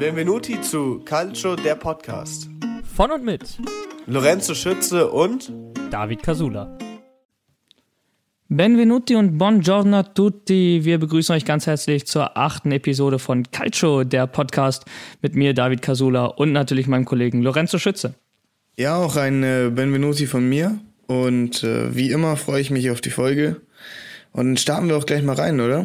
Benvenuti zu Calcio, der Podcast. Von und mit Lorenzo Schütze und David Casula. Benvenuti und buongiorno a tutti. Wir begrüßen euch ganz herzlich zur achten Episode von Calcio, der Podcast mit mir, David Casula und natürlich meinem Kollegen Lorenzo Schütze. Ja, auch ein äh, Benvenuti von mir. Und äh, wie immer freue ich mich auf die Folge. Und starten wir auch gleich mal rein, oder?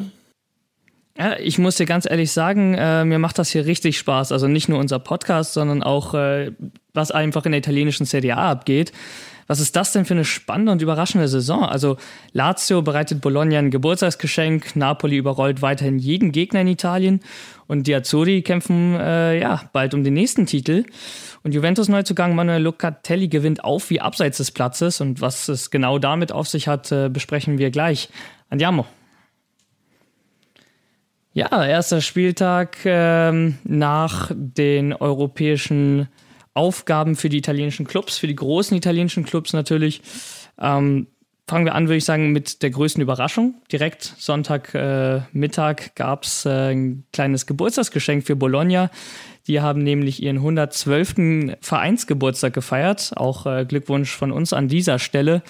Ja, ich muss dir ganz ehrlich sagen, äh, mir macht das hier richtig Spaß. Also nicht nur unser Podcast, sondern auch, äh, was einfach in der italienischen Serie A abgeht. Was ist das denn für eine spannende und überraschende Saison? Also Lazio bereitet Bologna ein Geburtstagsgeschenk, Napoli überrollt weiterhin jeden Gegner in Italien und die Azzurri kämpfen äh, ja bald um den nächsten Titel. Und Juventus Neuzugang Manuel Locatelli gewinnt auf wie abseits des Platzes und was es genau damit auf sich hat, äh, besprechen wir gleich. Andiamo. Ja, erster Spieltag ähm, nach den europäischen Aufgaben für die italienischen Clubs, für die großen italienischen Clubs natürlich. Ähm, fangen wir an, würde ich sagen, mit der größten Überraschung. Direkt Sonntagmittag äh, gab es äh, ein kleines Geburtstagsgeschenk für Bologna. Die haben nämlich ihren 112. Vereinsgeburtstag gefeiert. Auch äh, Glückwunsch von uns an dieser Stelle.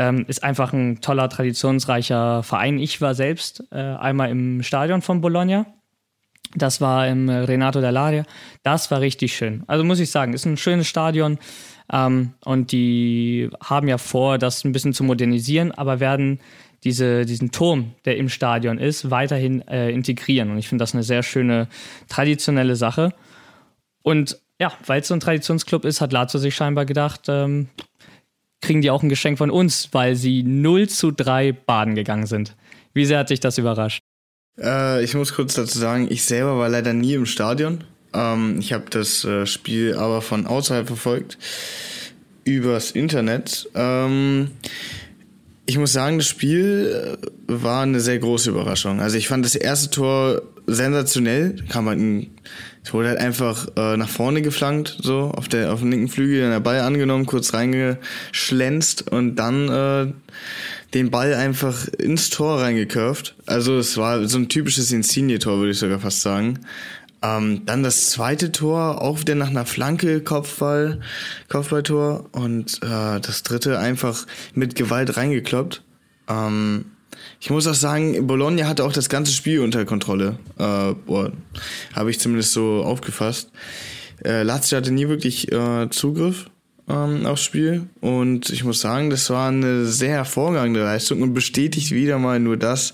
Ähm, ist einfach ein toller, traditionsreicher Verein. Ich war selbst äh, einmal im Stadion von Bologna. Das war im Renato dell'Aria. Das war richtig schön. Also muss ich sagen, ist ein schönes Stadion. Ähm, und die haben ja vor, das ein bisschen zu modernisieren, aber werden diese, diesen Turm, der im Stadion ist, weiterhin äh, integrieren. Und ich finde das eine sehr schöne traditionelle Sache. Und ja, weil es so ein Traditionsclub ist, hat Lazio sich scheinbar gedacht, ähm, kriegen die auch ein Geschenk von uns, weil sie 0 zu 3 baden gegangen sind. Wie sehr hat dich das überrascht? Äh, ich muss kurz dazu sagen, ich selber war leider nie im Stadion. Ähm, ich habe das äh, Spiel aber von außerhalb verfolgt, übers Internet. Ähm, ich muss sagen, das Spiel äh, war eine sehr große Überraschung. Also ich fand das erste Tor sensationell. Kann man, es wurde halt einfach äh, nach vorne geflankt, so auf der auf dem linken Flügel, dann der Ball angenommen, kurz reingeschlänzt und dann äh, den Ball einfach ins Tor reingecurved. Also es war so ein typisches Insigne-Tor, würde ich sogar fast sagen. Ähm, dann das zweite Tor, auch wieder nach einer Flanke, Kopfball, Kopfballtor. Und äh, das dritte einfach mit Gewalt reingekloppt. Ähm, ich muss auch sagen, Bologna hatte auch das ganze Spiel unter Kontrolle. Äh, Habe ich zumindest so aufgefasst. Äh, Lazio hatte nie wirklich äh, Zugriff ähm, aufs Spiel. Und ich muss sagen, das war eine sehr hervorragende Leistung und bestätigt wieder mal nur das,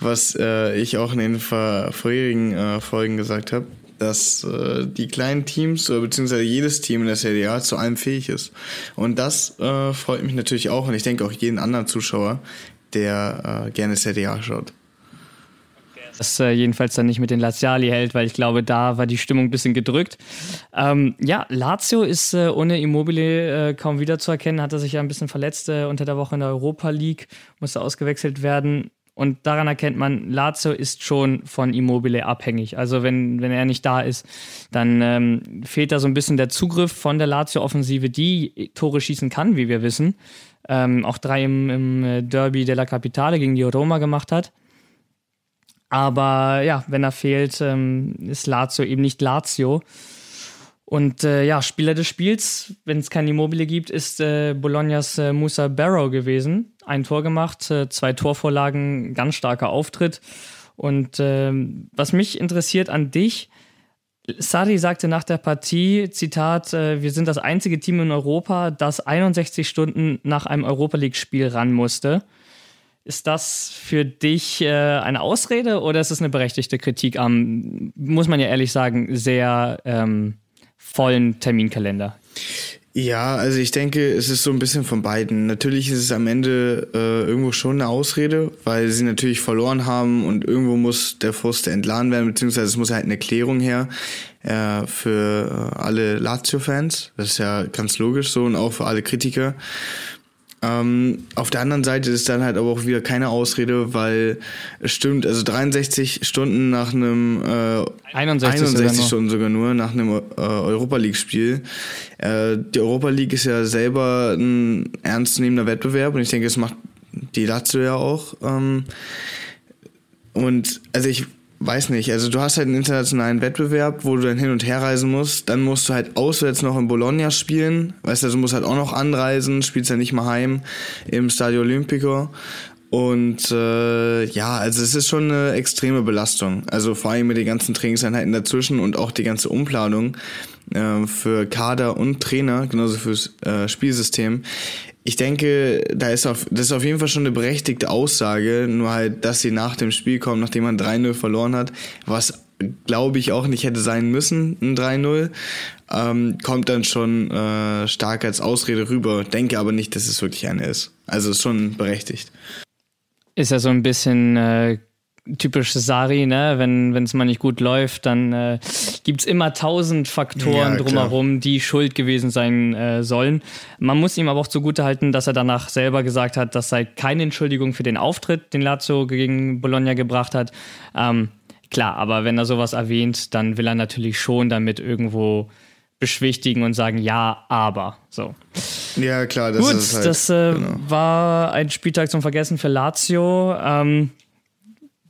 was äh, ich auch in den vorherigen äh, Folgen gesagt habe, dass äh, die kleinen Teams oder beziehungsweise jedes Team in der Serie A zu allem fähig ist. Und das äh, freut mich natürlich auch und ich denke auch jeden anderen Zuschauer, der äh, gerne Serie A schaut das äh, jedenfalls dann nicht mit den Laziali hält, weil ich glaube, da war die Stimmung ein bisschen gedrückt. Ähm, ja, Lazio ist äh, ohne Immobile äh, kaum wiederzuerkennen, hatte sich ja ein bisschen verletzt äh, unter der Woche in der Europa League, musste ausgewechselt werden. Und daran erkennt man, Lazio ist schon von Immobile abhängig. Also wenn, wenn er nicht da ist, dann ähm, fehlt da so ein bisschen der Zugriff von der Lazio-Offensive, die Tore schießen kann, wie wir wissen. Ähm, auch drei im, im äh, Derby della Capitale gegen die Roma gemacht hat. Aber ja, wenn er fehlt, ähm, ist Lazio eben nicht Lazio. Und äh, ja, Spieler des Spiels, wenn es kein Immobile gibt, ist äh, Bolognas äh, Musa Barrow gewesen. Ein Tor gemacht, äh, zwei Torvorlagen, ganz starker Auftritt. Und ähm, was mich interessiert an dich, Sari sagte nach der Partie, Zitat, äh, wir sind das einzige Team in Europa, das 61 Stunden nach einem Europa League-Spiel ran musste. Ist das für dich äh, eine Ausrede oder ist es eine berechtigte Kritik am, muss man ja ehrlich sagen, sehr ähm, vollen Terminkalender? Ja, also ich denke, es ist so ein bisschen von beiden. Natürlich ist es am Ende äh, irgendwo schon eine Ausrede, weil sie natürlich verloren haben und irgendwo muss der Frust entladen werden, beziehungsweise es muss halt eine Klärung her äh, für alle Lazio-Fans. Das ist ja ganz logisch so und auch für alle Kritiker. Ähm, auf der anderen Seite ist dann halt aber auch wieder keine Ausrede, weil es stimmt, also 63 Stunden nach einem äh, 61, 61 sogar Stunden sogar nur nach einem äh, Europa League Spiel. Äh, die Europa League ist ja selber ein ernstzunehmender Wettbewerb und ich denke, es macht die Lazio ja auch. Ähm, und also ich weiß nicht, also du hast halt einen internationalen Wettbewerb, wo du dann hin und her reisen musst. Dann musst du halt auswärts noch in Bologna spielen. Weißt du, also du musst halt auch noch anreisen, spielst ja nicht mal heim im Stadio Olimpico. Und äh, ja, also es ist schon eine extreme Belastung. Also vor allem mit den ganzen Trainingseinheiten dazwischen und auch die ganze Umplanung äh, für Kader und Trainer, genauso fürs äh, Spielsystem. Ich denke, da ist auf, das ist auf jeden Fall schon eine berechtigte Aussage, nur halt, dass sie nach dem Spiel kommen, nachdem man 3-0 verloren hat, was glaube ich auch nicht hätte sein müssen, ein 3-0, ähm, kommt dann schon äh, stark als Ausrede rüber. Denke aber nicht, dass es wirklich eine ist. Also ist schon berechtigt. Ist ja so ein bisschen äh, typisch Sari, ne? Wenn es mal nicht gut läuft, dann äh, gibt es immer tausend Faktoren ja, drumherum, die schuld gewesen sein äh, sollen. Man muss ihm aber auch zugutehalten, dass er danach selber gesagt hat, das sei keine Entschuldigung für den Auftritt, den Lazio gegen Bologna gebracht hat. Ähm, klar, aber wenn er sowas erwähnt, dann will er natürlich schon damit irgendwo beschwichtigen und sagen, ja, aber. So. Ja, klar, das Gut, ist halt, das äh, genau. war ein Spieltag zum Vergessen für Lazio. Ähm,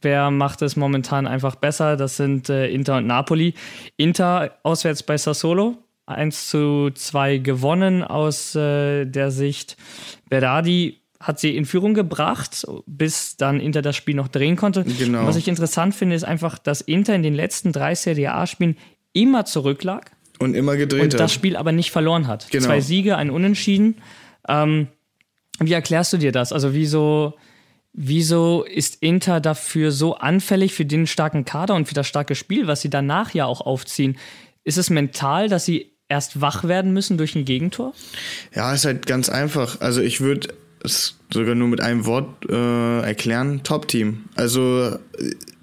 wer macht es momentan einfach besser? Das sind äh, Inter und Napoli. Inter auswärts bei Sassolo. 1 zu 2 gewonnen aus äh, der Sicht. Berardi hat sie in Führung gebracht, bis dann Inter das Spiel noch drehen konnte. Genau. Was ich interessant finde, ist einfach, dass Inter in den letzten drei Serie A-Spielen immer zurücklag. Und immer gedreht Und das Spiel aber nicht verloren hat. Genau. Zwei Siege, ein Unentschieden. Ähm, wie erklärst du dir das? Also wieso, wieso ist Inter dafür so anfällig für den starken Kader und für das starke Spiel, was sie danach ja auch aufziehen? Ist es mental, dass sie erst wach werden müssen durch ein Gegentor? Ja, ist halt ganz einfach. Also ich würde es sogar nur mit einem Wort äh, erklären. Top-Team. Also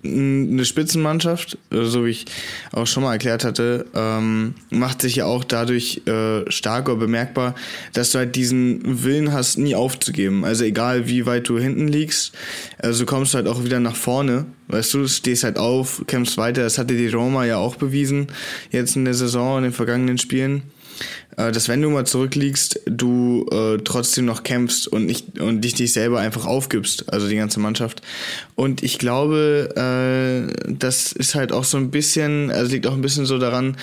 eine Spitzenmannschaft, äh, so wie ich auch schon mal erklärt hatte, ähm, macht sich ja auch dadurch äh, stark oder bemerkbar, dass du halt diesen Willen hast, nie aufzugeben. Also egal wie weit du hinten liegst, also kommst du halt auch wieder nach vorne. Weißt du, stehst halt auf, kämpfst weiter. Das hatte die Roma ja auch bewiesen, jetzt in der Saison, in den vergangenen Spielen dass wenn du mal zurückliegst, du äh, trotzdem noch kämpfst und nicht und dich dich selber einfach aufgibst, also die ganze Mannschaft. Und ich glaube, äh, das ist halt auch so ein bisschen, also liegt auch ein bisschen so daran,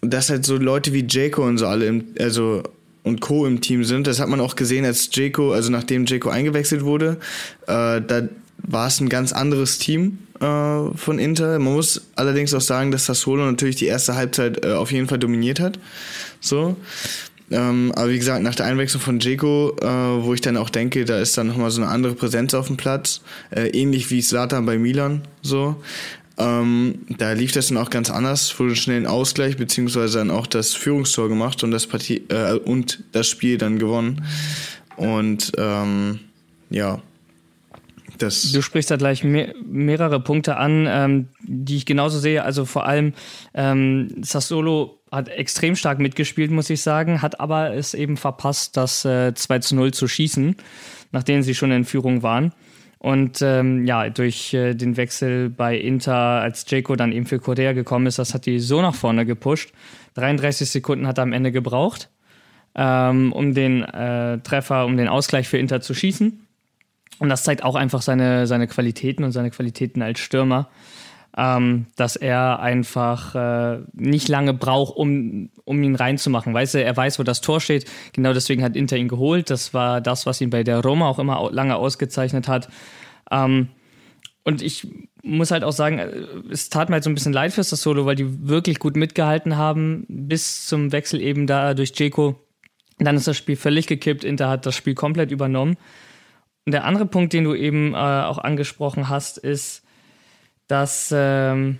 dass halt so Leute wie Jayco und so alle im, also und Co. im Team sind. Das hat man auch gesehen, als Jayco, also nachdem Jayco eingewechselt wurde, äh, da war es ein ganz anderes Team äh, von Inter. Man muss allerdings auch sagen, dass Sassuolo natürlich die erste Halbzeit äh, auf jeden Fall dominiert hat. So. Ähm, aber wie gesagt, nach der Einwechslung von Dzeko, äh, wo ich dann auch denke, da ist dann nochmal so eine andere Präsenz auf dem Platz, äh, ähnlich wie Slatan bei Milan, so. Ähm, da lief das dann auch ganz anders, wurde schnell ein Ausgleich, beziehungsweise dann auch das Führungstor gemacht und das Partie, äh, und das Spiel dann gewonnen. Und ähm, ja, das du sprichst da gleich mehr, mehrere Punkte an, ähm, die ich genauso sehe. Also vor allem ähm, Sassolo hat extrem stark mitgespielt, muss ich sagen, hat aber es eben verpasst, das äh, 2 zu 0 zu schießen, nachdem sie schon in Führung waren. Und ähm, ja, durch äh, den Wechsel bei Inter, als Jaco dann eben für Korea gekommen ist, das hat die so nach vorne gepusht. 33 Sekunden hat er am Ende gebraucht, ähm, um den äh, Treffer, um den Ausgleich für Inter zu schießen. Und das zeigt auch einfach seine, seine Qualitäten und seine Qualitäten als Stürmer, ähm, dass er einfach äh, nicht lange braucht, um, um ihn reinzumachen. Weißt du, er weiß, wo das Tor steht. Genau deswegen hat Inter ihn geholt. Das war das, was ihn bei der Roma auch immer lange ausgezeichnet hat. Ähm, und ich muss halt auch sagen, äh, es tat mir halt so ein bisschen leid fürs das Solo, weil die wirklich gut mitgehalten haben, bis zum Wechsel eben da durch Jeko. Dann ist das Spiel völlig gekippt. Inter hat das Spiel komplett übernommen. Der andere Punkt, den du eben äh, auch angesprochen hast, ist, dass ähm,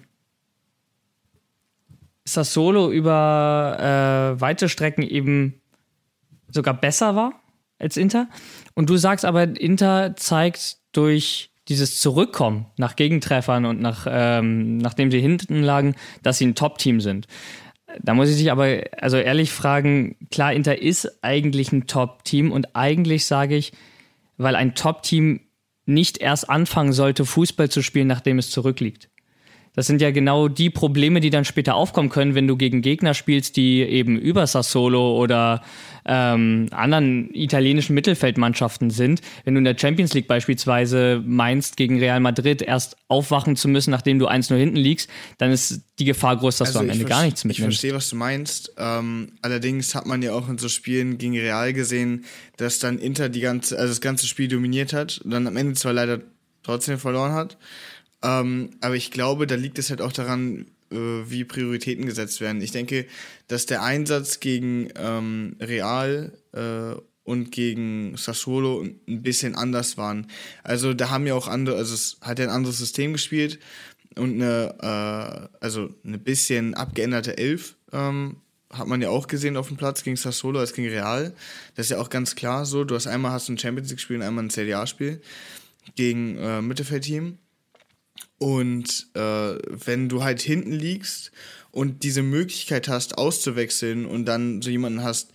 Sassolo über äh, weite Strecken eben sogar besser war als Inter. Und du sagst aber, Inter zeigt durch dieses Zurückkommen nach Gegentreffern und nach, ähm, nachdem sie hinten lagen, dass sie ein Top-Team sind. Da muss ich dich aber also ehrlich fragen, klar, Inter ist eigentlich ein Top-Team und eigentlich sage ich, weil ein Top-Team nicht erst anfangen sollte, Fußball zu spielen, nachdem es zurückliegt. Das sind ja genau die Probleme, die dann später aufkommen können, wenn du gegen Gegner spielst, die eben über Sassolo oder ähm, anderen italienischen Mittelfeldmannschaften sind. Wenn du in der Champions League beispielsweise meinst, gegen Real Madrid erst aufwachen zu müssen, nachdem du 1-0 hinten liegst, dann ist die Gefahr groß, dass also du am Ende gar nichts mitnimmst. Ich verstehe, was du meinst. Ähm, allerdings hat man ja auch in so Spielen gegen Real gesehen, dass dann Inter die ganze, also das ganze Spiel dominiert hat und dann am Ende zwar leider trotzdem verloren hat. Ähm, aber ich glaube, da liegt es halt auch daran, äh, wie Prioritäten gesetzt werden. Ich denke, dass der Einsatz gegen ähm, Real äh, und gegen Sassuolo ein bisschen anders waren. Also da haben ja auch andere, also es hat ja ein anderes System gespielt und eine, äh, also eine bisschen abgeänderte Elf ähm, hat man ja auch gesehen auf dem Platz gegen Sassuolo als gegen Real. Das ist ja auch ganz klar so. Du hast einmal hast du ein Champions League Spiel und einmal ein CDA Spiel gegen äh, Mittelfeldteam. Und äh, wenn du halt hinten liegst und diese Möglichkeit hast, auszuwechseln und dann so jemanden hast,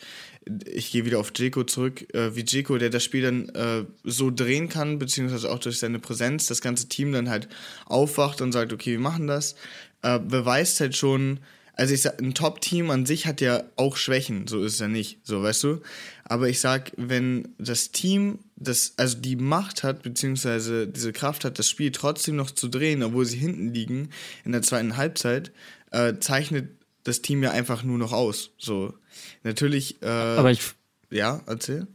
ich gehe wieder auf Jeko zurück, äh, wie Jeko, der das Spiel dann äh, so drehen kann, beziehungsweise auch durch seine Präsenz das ganze Team dann halt aufwacht und sagt, okay, wir machen das, äh, beweist halt schon, also ich sag, ein Top-Team an sich hat ja auch Schwächen, so ist es ja nicht, so weißt du. Aber ich sag, wenn das Team das, also die Macht hat, beziehungsweise diese Kraft hat, das Spiel trotzdem noch zu drehen, obwohl sie hinten liegen in der zweiten Halbzeit, äh, zeichnet das Team ja einfach nur noch aus. So. Natürlich, äh, Aber ich. Ja, erzähl.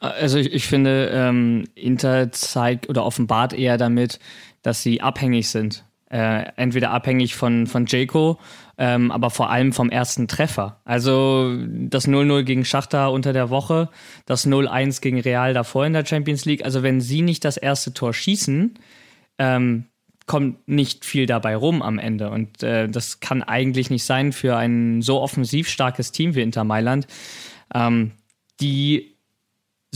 Also ich, ich finde, ähm, Inter zeigt oder offenbart eher damit, dass sie abhängig sind. Äh, entweder abhängig von, von Jaco ähm, aber vor allem vom ersten Treffer. Also das 0-0 gegen Schachter unter der Woche, das 0-1 gegen Real davor in der Champions League. Also wenn sie nicht das erste Tor schießen, ähm, kommt nicht viel dabei rum am Ende. Und äh, das kann eigentlich nicht sein für ein so offensiv starkes Team wie Inter Mailand, ähm, die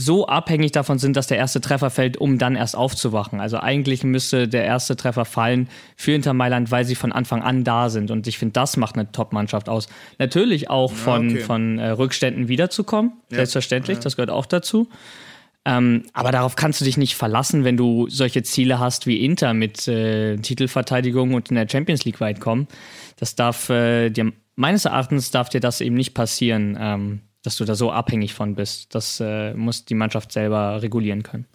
so abhängig davon sind, dass der erste Treffer fällt, um dann erst aufzuwachen. Also eigentlich müsste der erste Treffer fallen für Inter Mailand, weil sie von Anfang an da sind. Und ich finde, das macht eine Top-Mannschaft aus. Natürlich auch von, ja, okay. von äh, Rückständen wiederzukommen, ja. selbstverständlich, ja. das gehört auch dazu. Ähm, aber darauf kannst du dich nicht verlassen, wenn du solche Ziele hast wie Inter mit äh, Titelverteidigung und in der Champions League weit kommen. Das darf äh, dir, meines Erachtens darf dir das eben nicht passieren. Ähm, dass du da so abhängig von bist. Das äh, muss die Mannschaft selber regulieren können.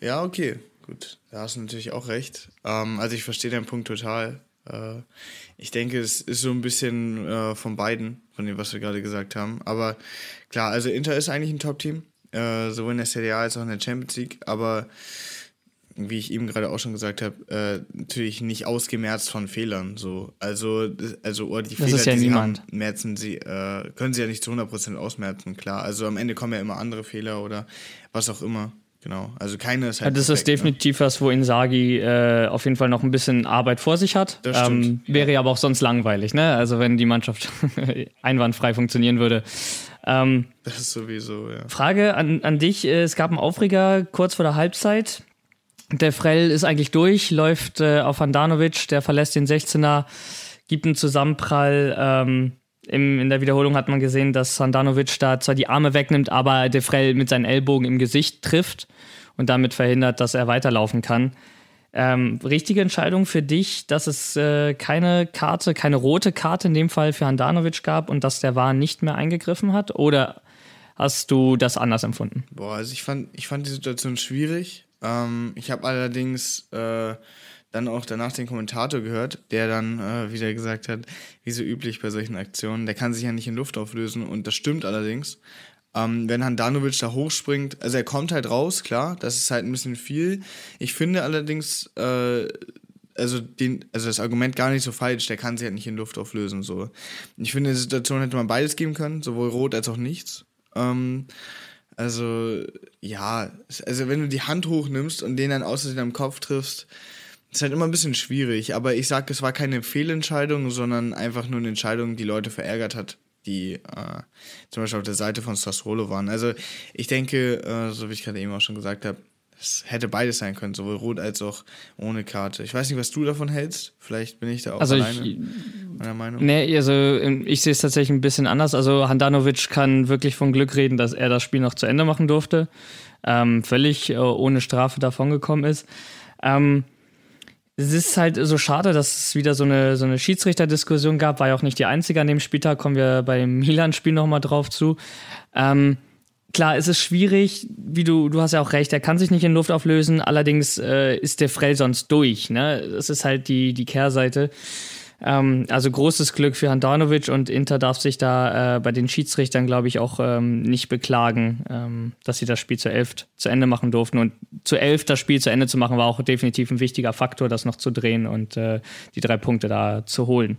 Ja, okay, gut. Da hast du natürlich auch recht. Ähm, also ich verstehe deinen Punkt total. Äh, ich denke, es ist so ein bisschen äh, von beiden, von dem, was wir gerade gesagt haben. Aber klar, also Inter ist eigentlich ein Top-Team, äh, sowohl in der Serie A als auch in der Champions League. Aber wie ich eben gerade auch schon gesagt habe, äh, natürlich nicht ausgemerzt von Fehlern. So. Also, also oder die das Fehler, ja die niemand. sie haben, merzen sie, äh, können sie ja nicht zu 100% ausmerzen, klar. Also am Ende kommen ja immer andere Fehler oder was auch immer. Genau. Also keine ist halt. Das perfekt, ist ne? definitiv ne? was, wo Insagi äh, auf jeden Fall noch ein bisschen Arbeit vor sich hat. Das. Ähm, wäre ja aber auch sonst langweilig, ne? Also wenn die Mannschaft einwandfrei funktionieren würde. Ähm, das ist sowieso, ja. Frage an, an dich: äh, Es gab einen Aufreger kurz vor der Halbzeit der Frell ist eigentlich durch, läuft äh, auf Handanovic, der verlässt den 16er, gibt einen Zusammenprall. Ähm, im, in der Wiederholung hat man gesehen, dass Handanovic da zwar die Arme wegnimmt, aber De Frell mit seinen Ellbogen im Gesicht trifft und damit verhindert, dass er weiterlaufen kann. Ähm, richtige Entscheidung für dich, dass es äh, keine Karte, keine rote Karte in dem Fall für Handanovic gab und dass der War nicht mehr eingegriffen hat? Oder hast du das anders empfunden? Boah, also ich fand, ich fand die Situation schwierig. Ähm, ich habe allerdings äh, dann auch danach den Kommentator gehört, der dann äh, wieder gesagt hat, wie so üblich bei solchen Aktionen, der kann sich ja nicht in Luft auflösen und das stimmt allerdings. Ähm, wenn Handanovic da hochspringt, also er kommt halt raus, klar, das ist halt ein bisschen viel. Ich finde allerdings, äh, also, den, also das Argument gar nicht so falsch, der kann sich halt nicht in Luft auflösen. So. Ich finde, in der Situation hätte man beides geben können, sowohl rot als auch nichts. Ähm, also, ja, also wenn du die Hand hochnimmst und den dann außer deinem Kopf triffst, ist halt immer ein bisschen schwierig. Aber ich sag, es war keine Fehlentscheidung, sondern einfach nur eine Entscheidung, die Leute verärgert hat, die äh, zum Beispiel auf der Seite von Sassuolo waren. Also ich denke, äh, so wie ich gerade eben auch schon gesagt habe, es hätte beides sein können, sowohl rot als auch ohne Karte. Ich weiß nicht, was du davon hältst. Vielleicht bin ich da auch also alleine ich, meiner Meinung. Nee, also ähm, ich sehe es tatsächlich ein bisschen anders. Also Handanovic kann wirklich von Glück reden, dass er das Spiel noch zu Ende machen durfte. Ähm, völlig äh, ohne Strafe davongekommen ist. Ähm, es ist halt so schade, dass es wieder so eine, so eine Schiedsrichterdiskussion gab. War ja auch nicht die einzige an dem Spieltag, kommen wir beim Milan-Spiel nochmal drauf zu. Ähm, klar, es ist schwierig, wie du, du hast ja auch recht, er kann sich nicht in Luft auflösen, allerdings äh, ist der Frell sonst durch. Ne? Das ist halt die, die Kehrseite. Ähm, also großes Glück für Handanovic und Inter darf sich da äh, bei den Schiedsrichtern, glaube ich, auch ähm, nicht beklagen, ähm, dass sie das Spiel zu elf zu Ende machen durften. Und zu elf das Spiel zu Ende zu machen, war auch definitiv ein wichtiger Faktor, das noch zu drehen und äh, die drei Punkte da zu holen.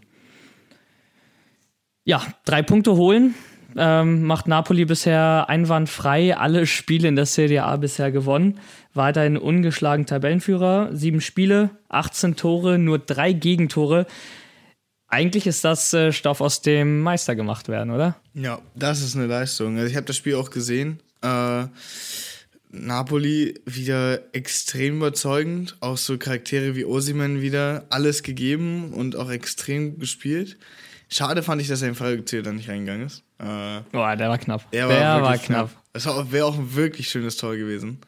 Ja, drei Punkte holen. Ähm, macht Napoli bisher einwandfrei alle Spiele in der Serie A bisher gewonnen. Weiterhin ungeschlagen Tabellenführer. Sieben Spiele, 18 Tore, nur drei Gegentore eigentlich ist das äh, Stoff, aus dem Meister gemacht werden, oder? Ja, das ist eine Leistung. Also ich habe das Spiel auch gesehen. Äh, Napoli wieder extrem überzeugend. Auch so Charaktere wie Osimen wieder alles gegeben und auch extrem gespielt. Schade fand ich, dass er Fallgezählt dann nicht reingegangen ist. Äh, Boah, der war knapp. Der, der war, war knapp. knapp. Das wäre auch ein wirklich schönes Tor gewesen.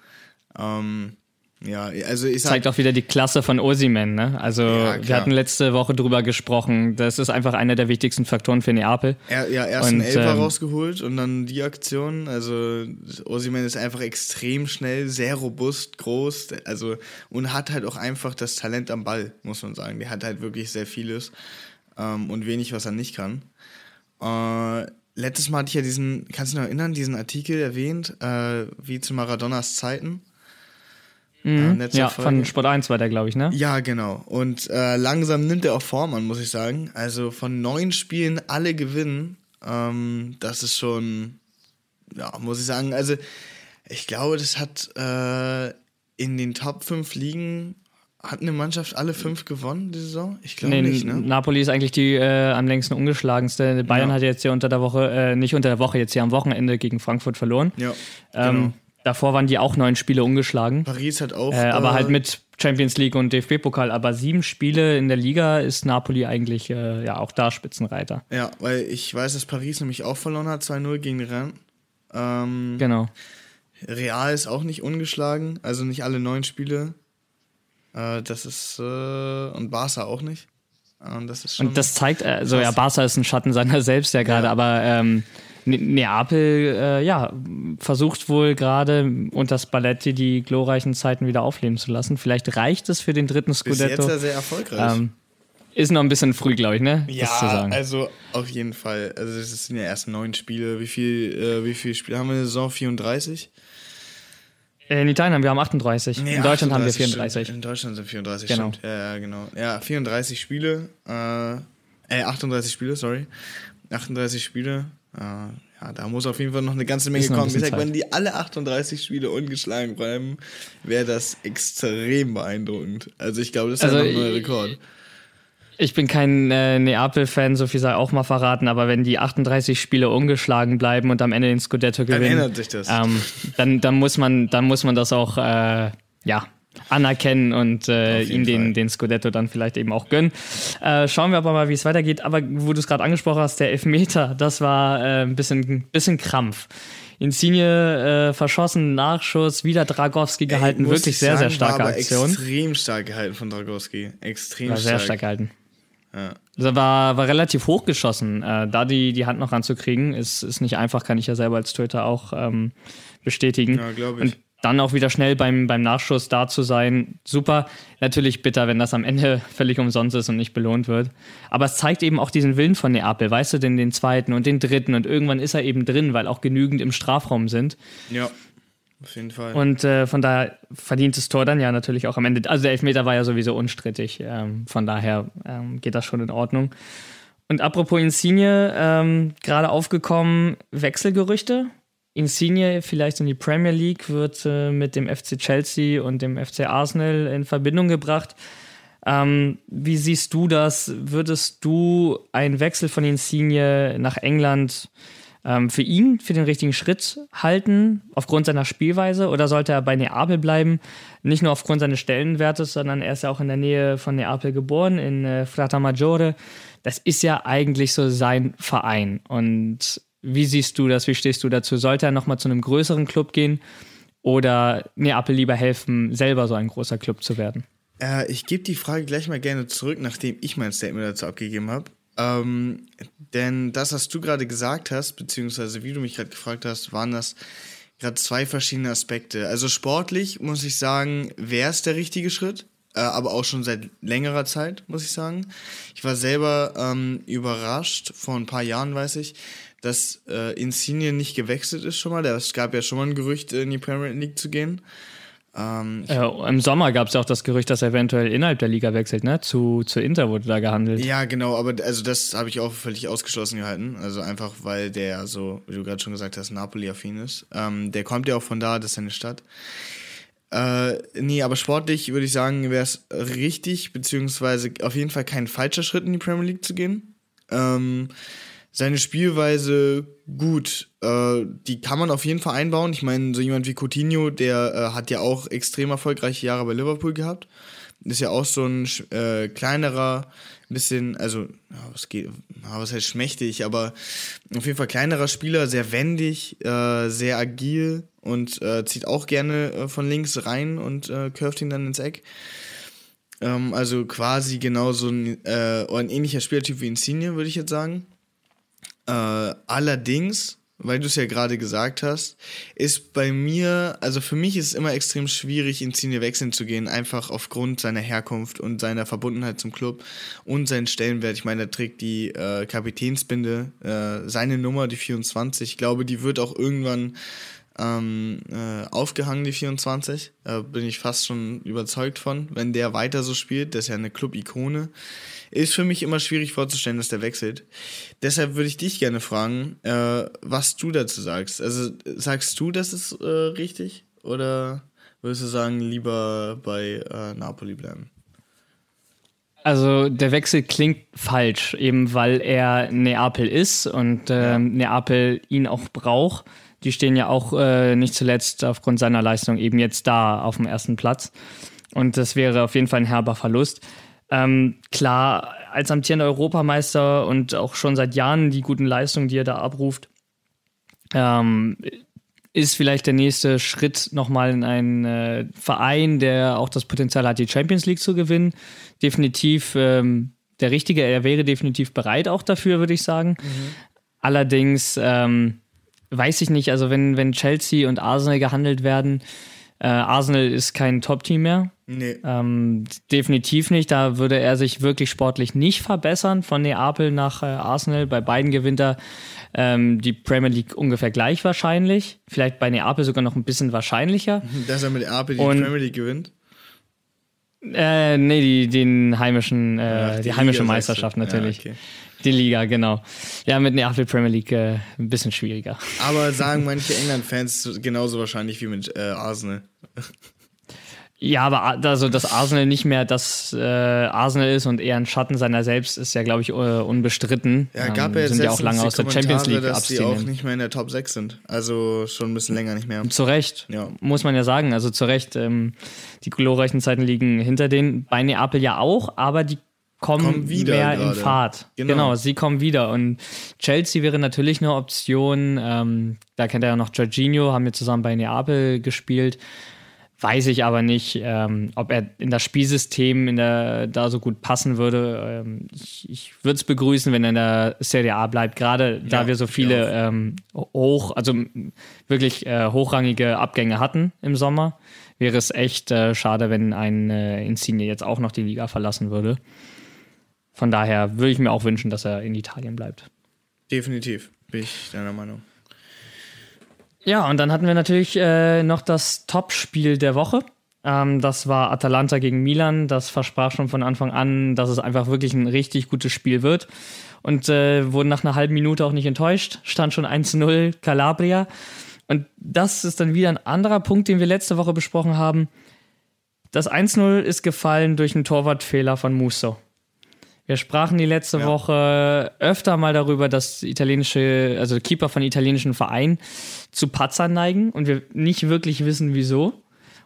Ähm, ja, also ich sag, zeigt auch wieder die Klasse von Osimen. Ne? Also ja, wir hatten letzte Woche drüber gesprochen. Das ist einfach einer der wichtigsten Faktoren für Neapel. Er, ja, erst und, einen Elfer ähm, rausgeholt und dann die Aktion. Also Osimen ist einfach extrem schnell, sehr robust, groß. Also und hat halt auch einfach das Talent am Ball, muss man sagen. Der hat halt wirklich sehr vieles ähm, und wenig, was er nicht kann. Äh, letztes Mal hatte ich ja diesen, kannst du dich noch erinnern, diesen Artikel erwähnt, äh, wie zu Maradonas Zeiten Mhm. Äh, ja, Folge. von Sport 1 war der, glaube ich, ne? Ja, genau. Und äh, langsam nimmt er auch Form an, muss ich sagen. Also von neun Spielen alle gewinnen. Ähm, das ist schon, ja, muss ich sagen. Also ich glaube, das hat äh, in den Top 5 Ligen hat eine Mannschaft alle fünf gewonnen die Saison? Ich glaube nee, nicht, ne? Napoli ist eigentlich die äh, am längsten ungeschlagenste. Bayern ja. hat jetzt ja unter der Woche, äh, nicht unter der Woche, jetzt hier am Wochenende gegen Frankfurt verloren. Ja, ähm, genau. Davor waren die auch neun Spiele ungeschlagen. Paris hat auch. Äh, aber halt mit Champions League und DFB-Pokal. Aber sieben Spiele in der Liga ist Napoli eigentlich äh, ja auch da Spitzenreiter. Ja, weil ich weiß, dass Paris nämlich auch verloren hat, 2-0 gegen Rennes. Ähm, genau. Real ist auch nicht ungeschlagen, also nicht alle neun Spiele. Äh, das ist. Äh, und Barca auch nicht. Und das ist schon. Und das zeigt, also ja, Barca ist ein Schatten seiner selbst ja gerade, ja. aber. Ähm, Ne-, Neapel, äh, ja, versucht wohl gerade unter Spalletti die glorreichen Zeiten wieder aufleben zu lassen. Vielleicht reicht es für den dritten Scudetto. Bis jetzt ja sehr erfolgreich. Ähm, ist noch ein bisschen früh, glaube ich, ne? Ja, also auf jeden Fall. Also es sind ja erst neun Spiele. Wie viel, äh, wie viele Spiele haben wir in der Saison? 34? In Italien haben wir 38. Nee, in Deutschland 38, haben wir 34. Stimmt. In Deutschland sind 34, genau. stimmt. Ja, genau. Ja, 34 Spiele. Äh, äh, 38 Spiele, sorry. 38 Spiele. Äh, ja, da muss auf jeden Fall noch eine ganze Menge kommen. Ich sag, wenn die alle 38 Spiele ungeschlagen bleiben, wäre das extrem beeindruckend. Also ich glaube, das ist also ein neuer Rekord. Ich bin kein äh, Neapel-Fan, so viel sei auch mal verraten, aber wenn die 38 Spiele ungeschlagen bleiben und am Ende den Scudetto gewinnen, dann ändert sich das. Ähm, dann, dann, muss man, dann muss man das auch äh, ja, anerkennen und äh, ihm den, den Scudetto dann vielleicht eben auch gönnen. Äh, schauen wir aber mal, wie es weitergeht. Aber wo du es gerade angesprochen hast, der Elfmeter, das war äh, ein bisschen, bisschen Krampf. Insigne äh, verschossen, Nachschuss, wieder Dragowski gehalten, Ey, wirklich sehr, sagen, sehr starke war aber Aktion. Extrem stark gehalten von Dragowski. Extrem war sehr stark gehalten. Ja. Also war, war relativ hochgeschossen. Äh, da die, die Hand noch ranzukriegen, ist, ist nicht einfach, kann ich ja selber als Töter auch ähm, bestätigen. Ja, glaube ich. Und dann auch wieder schnell beim, beim Nachschuss da zu sein, super. Natürlich bitter, wenn das am Ende völlig umsonst ist und nicht belohnt wird. Aber es zeigt eben auch diesen Willen von Neapel, weißt du, denn den zweiten und den dritten und irgendwann ist er eben drin, weil auch genügend im Strafraum sind. Ja. Auf jeden Fall. Und äh, von daher verdient das Tor dann ja natürlich auch am Ende. Also der Elfmeter war ja sowieso unstrittig. Ähm, von daher ähm, geht das schon in Ordnung. Und apropos Insigne, ähm, gerade aufgekommen, Wechselgerüchte. Insigne vielleicht in die Premier League wird äh, mit dem FC Chelsea und dem FC Arsenal in Verbindung gebracht. Ähm, wie siehst du das? Würdest du einen Wechsel von Insigne nach England ähm, für ihn, für den richtigen Schritt halten, aufgrund seiner Spielweise? Oder sollte er bei Neapel bleiben? Nicht nur aufgrund seines Stellenwertes, sondern er ist ja auch in der Nähe von Neapel geboren, in äh, Maggiore. Das ist ja eigentlich so sein Verein. Und wie siehst du das? Wie stehst du dazu? Sollte er nochmal zu einem größeren Club gehen oder Neapel lieber helfen, selber so ein großer Club zu werden? Äh, ich gebe die Frage gleich mal gerne zurück, nachdem ich mein Statement dazu abgegeben habe. Ähm, denn das, was du gerade gesagt hast, beziehungsweise wie du mich gerade gefragt hast, waren das gerade zwei verschiedene Aspekte. Also sportlich muss ich sagen, wäre es der richtige Schritt, äh, aber auch schon seit längerer Zeit, muss ich sagen. Ich war selber ähm, überrascht, vor ein paar Jahren weiß ich, dass äh, Insigne nicht gewechselt ist schon mal. Es gab ja schon mal ein Gerücht, in die Premier League zu gehen. Ähm, äh, Im Sommer gab es ja auch das Gerücht, dass er eventuell innerhalb der Liga wechselt, ne? Zu, zu Inter wurde da gehandelt. Ja, genau, aber also das habe ich auch völlig ausgeschlossen gehalten. Also einfach, weil der so, wie du gerade schon gesagt hast, Napoli-affin ist. Ähm, der kommt ja auch von da, das ist seine Stadt. Äh, nee, aber sportlich würde ich sagen, wäre es richtig, beziehungsweise auf jeden Fall kein falscher Schritt in die Premier League zu gehen. Ähm, seine Spielweise gut. Äh, die kann man auf jeden Fall einbauen. Ich meine, so jemand wie Coutinho, der äh, hat ja auch extrem erfolgreiche Jahre bei Liverpool gehabt. Ist ja auch so ein äh, kleinerer, bisschen, also, was geht, was heißt schmächtig, aber auf jeden Fall kleinerer Spieler, sehr wendig, äh, sehr agil und äh, zieht auch gerne äh, von links rein und äh, curft ihn dann ins Eck. Ähm, also quasi genauso ein, äh, ein ähnlicher Spielertyp wie Insigne, würde ich jetzt sagen. Äh, allerdings, weil du es ja gerade gesagt hast, ist bei mir, also für mich ist es immer extrem schwierig, in Ziele wechseln zu gehen, einfach aufgrund seiner Herkunft und seiner Verbundenheit zum Club und seinen Stellenwert. Ich meine, er trägt die äh, Kapitänsbinde, äh, seine Nummer, die 24. Ich glaube, die wird auch irgendwann ähm, äh, aufgehangen, die 24. Da bin ich fast schon überzeugt von. Wenn der weiter so spielt, das ist ja eine Club-Ikone, ist für mich immer schwierig vorzustellen, dass der wechselt. Deshalb würde ich dich gerne fragen, äh, was du dazu sagst. Also sagst du, das ist äh, richtig? Oder würdest du sagen, lieber bei äh, Napoli bleiben? Also der Wechsel klingt falsch, eben weil er Neapel ist und äh. Neapel ihn auch braucht die stehen ja auch äh, nicht zuletzt aufgrund seiner Leistung eben jetzt da auf dem ersten Platz. Und das wäre auf jeden Fall ein herber Verlust. Ähm, klar, als amtierender Europameister und auch schon seit Jahren die guten Leistungen, die er da abruft, ähm, ist vielleicht der nächste Schritt nochmal in einen äh, Verein, der auch das Potenzial hat, die Champions League zu gewinnen. Definitiv ähm, der Richtige, er wäre definitiv bereit auch dafür, würde ich sagen. Mhm. Allerdings ähm, weiß ich nicht, also wenn, wenn Chelsea und Arsenal gehandelt werden, äh, Arsenal ist kein Top-Team mehr. Nee. Ähm, definitiv nicht. Da würde er sich wirklich sportlich nicht verbessern von Neapel nach äh, Arsenal. Bei beiden gewinnt er ähm, die Premier League ungefähr gleich wahrscheinlich. Vielleicht bei Neapel sogar noch ein bisschen wahrscheinlicher. Dass er mit Neapel die und, Premier League gewinnt? Äh, nee, die, den heimischen, äh, Ach, die, die heimische Meisterschaft natürlich. Ja, okay. Die Liga, genau. Ja, mit Neapel Premier League äh, ein bisschen schwieriger. Aber sagen manche England-Fans genauso wahrscheinlich wie mit äh, Arsenal. Ja, aber also, dass Arsenal nicht mehr das äh, Arsenal ist und eher ein Schatten seiner selbst, ist ja, glaube ich, unbestritten. Ja, gab ähm, ja jetzt sind ja auch lange aus der Champions League dass die auch nicht mehr in der Top 6 sind. Also schon ein bisschen länger nicht mehr. Zu Recht, ja. muss man ja sagen. Also zu Recht, ähm, die glorreichen Zeiten liegen hinter denen. Bei Neapel ja auch, aber die kommen, kommen wieder mehr gerade. in Fahrt. Genau. genau. sie kommen wieder. Und Chelsea wäre natürlich eine Option. Ähm, da kennt er ja noch Jorginho, haben wir zusammen bei Neapel gespielt. Weiß ich aber nicht, ähm, ob er in das Spielsystem in der, da so gut passen würde. Ähm, ich ich würde es begrüßen, wenn er in der Serie A bleibt, gerade da ja, wir so viele ähm, hoch, also wirklich äh, hochrangige Abgänge hatten im Sommer. Wäre es echt äh, schade, wenn ein äh, Insigne jetzt auch noch die Liga verlassen würde. Von daher würde ich mir auch wünschen, dass er in Italien bleibt. Definitiv, bin ich deiner Meinung. Ja, und dann hatten wir natürlich äh, noch das Top-Spiel der Woche. Ähm, das war Atalanta gegen Milan. Das versprach schon von Anfang an, dass es einfach wirklich ein richtig gutes Spiel wird. Und äh, wurden nach einer halben Minute auch nicht enttäuscht. Stand schon 1-0 Calabria. Und das ist dann wieder ein anderer Punkt, den wir letzte Woche besprochen haben. Das 1-0 ist gefallen durch einen Torwartfehler von Musso. Wir sprachen die letzte ja. Woche öfter mal darüber, dass italienische, also Keeper von italienischen Vereinen zu Patzern neigen und wir nicht wirklich wissen, wieso.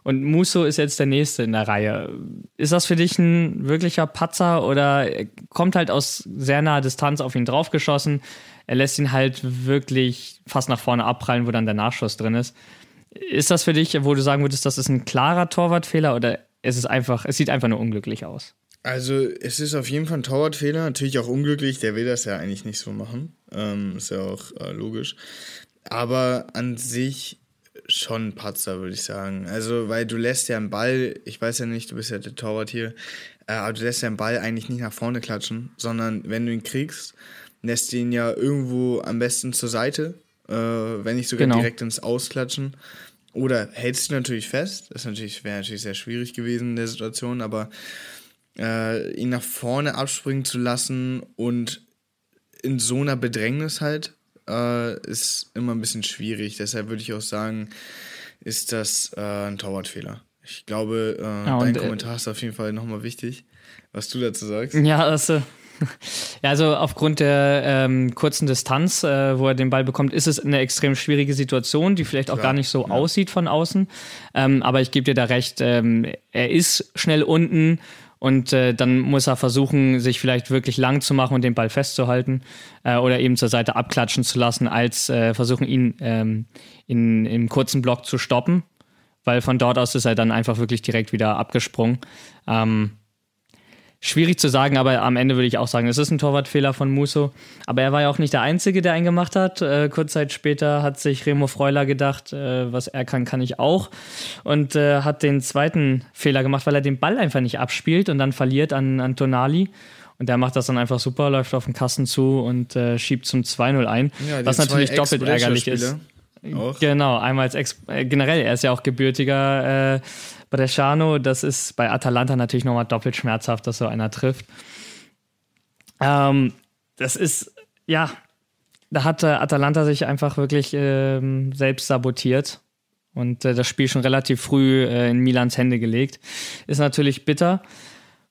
Und Musso ist jetzt der Nächste in der Reihe. Ist das für dich ein wirklicher Patzer oder kommt halt aus sehr naher Distanz auf ihn draufgeschossen? Er lässt ihn halt wirklich fast nach vorne abprallen, wo dann der Nachschuss drin ist. Ist das für dich, wo du sagen würdest, das ist ein klarer Torwartfehler oder es ist einfach, es sieht einfach nur unglücklich aus. Also es ist auf jeden Fall ein Torwartfehler, natürlich auch unglücklich, der will das ja eigentlich nicht so machen, ähm, ist ja auch äh, logisch. Aber an sich schon ein Patzer, würde ich sagen. Also, weil du lässt ja einen Ball, ich weiß ja nicht, du bist ja der Torwart hier, äh, aber du lässt ja einen Ball eigentlich nicht nach vorne klatschen, sondern wenn du ihn kriegst, lässt du ihn ja irgendwo am besten zur Seite, äh, wenn nicht sogar genau. direkt ins Ausklatschen. Oder hältst du natürlich fest, das natürlich, wäre natürlich sehr schwierig gewesen in der Situation, aber äh, ihn nach vorne abspringen zu lassen und in so einer Bedrängnis halt, äh, ist immer ein bisschen schwierig. Deshalb würde ich auch sagen, ist das äh, ein Torwartfehler. Ich glaube, äh, ja, dein äh, Kommentar ist auf jeden Fall nochmal wichtig, was du dazu sagst. Ja, also, ja, also aufgrund der ähm, kurzen Distanz, äh, wo er den Ball bekommt, ist es eine extrem schwierige Situation, die vielleicht auch Klar, gar nicht so ja. aussieht von außen. Ähm, aber ich gebe dir da recht, ähm, er ist schnell unten und äh, dann muss er versuchen, sich vielleicht wirklich lang zu machen und den Ball festzuhalten äh, oder eben zur Seite abklatschen zu lassen, als äh, versuchen, ihn ähm, in, im kurzen Block zu stoppen, weil von dort aus ist er dann einfach wirklich direkt wieder abgesprungen. Ähm, Schwierig zu sagen, aber am Ende würde ich auch sagen, es ist ein Torwartfehler von Muso. Aber er war ja auch nicht der Einzige, der einen gemacht hat. Äh, kurz Zeit später hat sich Remo Freuler gedacht, äh, was er kann, kann ich auch. Und äh, hat den zweiten Fehler gemacht, weil er den Ball einfach nicht abspielt und dann verliert an, an Tonali. Und der macht das dann einfach super, läuft auf den Kasten zu und äh, schiebt zum 2-0 ein. Ja, was natürlich doppelt ärgerlich ist. Auch. Genau, einmal als Ex äh, generell, er ist ja auch gebürtiger äh, Bresciano, das ist bei Atalanta natürlich nochmal doppelt schmerzhaft, dass so einer trifft. Ähm, das ist, ja, da hat äh, Atalanta sich einfach wirklich ähm, selbst sabotiert und äh, das Spiel schon relativ früh äh, in Milans Hände gelegt. Ist natürlich bitter.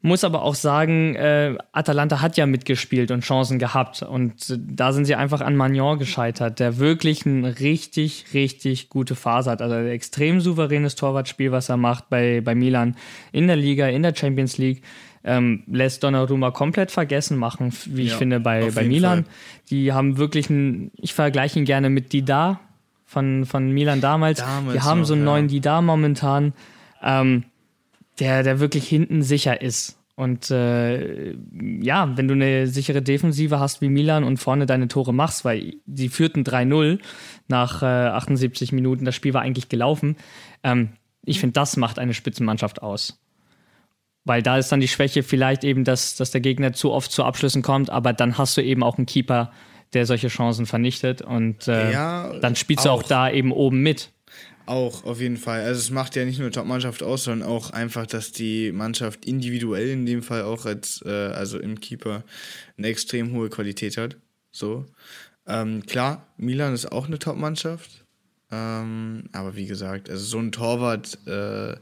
Muss aber auch sagen, äh, Atalanta hat ja mitgespielt und Chancen gehabt. Und äh, da sind sie einfach an Magnon gescheitert, der wirklich eine richtig, richtig gute Phase hat. Also ein extrem souveränes Torwartspiel, was er macht bei, bei Milan in der Liga, in der Champions League. Ähm, lässt Donnarumma komplett vergessen machen, wie ich ja, finde, bei, bei Milan. Fall. Die haben wirklich einen, ich vergleiche ihn gerne mit Dida von, von Milan damals. damals die haben noch, so einen ja. neuen Dida momentan. Ähm, der, der wirklich hinten sicher ist. Und äh, ja, wenn du eine sichere Defensive hast wie Milan und vorne deine Tore machst, weil sie führten 3-0 nach äh, 78 Minuten, das Spiel war eigentlich gelaufen. Ähm, ich finde, das macht eine Spitzenmannschaft aus. Weil da ist dann die Schwäche vielleicht eben, dass, dass der Gegner zu oft zu Abschlüssen kommt, aber dann hast du eben auch einen Keeper, der solche Chancen vernichtet und äh, ja, dann spielst auch. du auch da eben oben mit. Auch, auf jeden Fall. Also es macht ja nicht nur Top-Mannschaft aus, sondern auch einfach, dass die Mannschaft individuell in dem Fall auch als, äh, also im Keeper, eine extrem hohe Qualität hat. So. Ähm, klar, Milan ist auch eine Top-Mannschaft. Ähm, aber wie gesagt, also so ein Torwart, äh,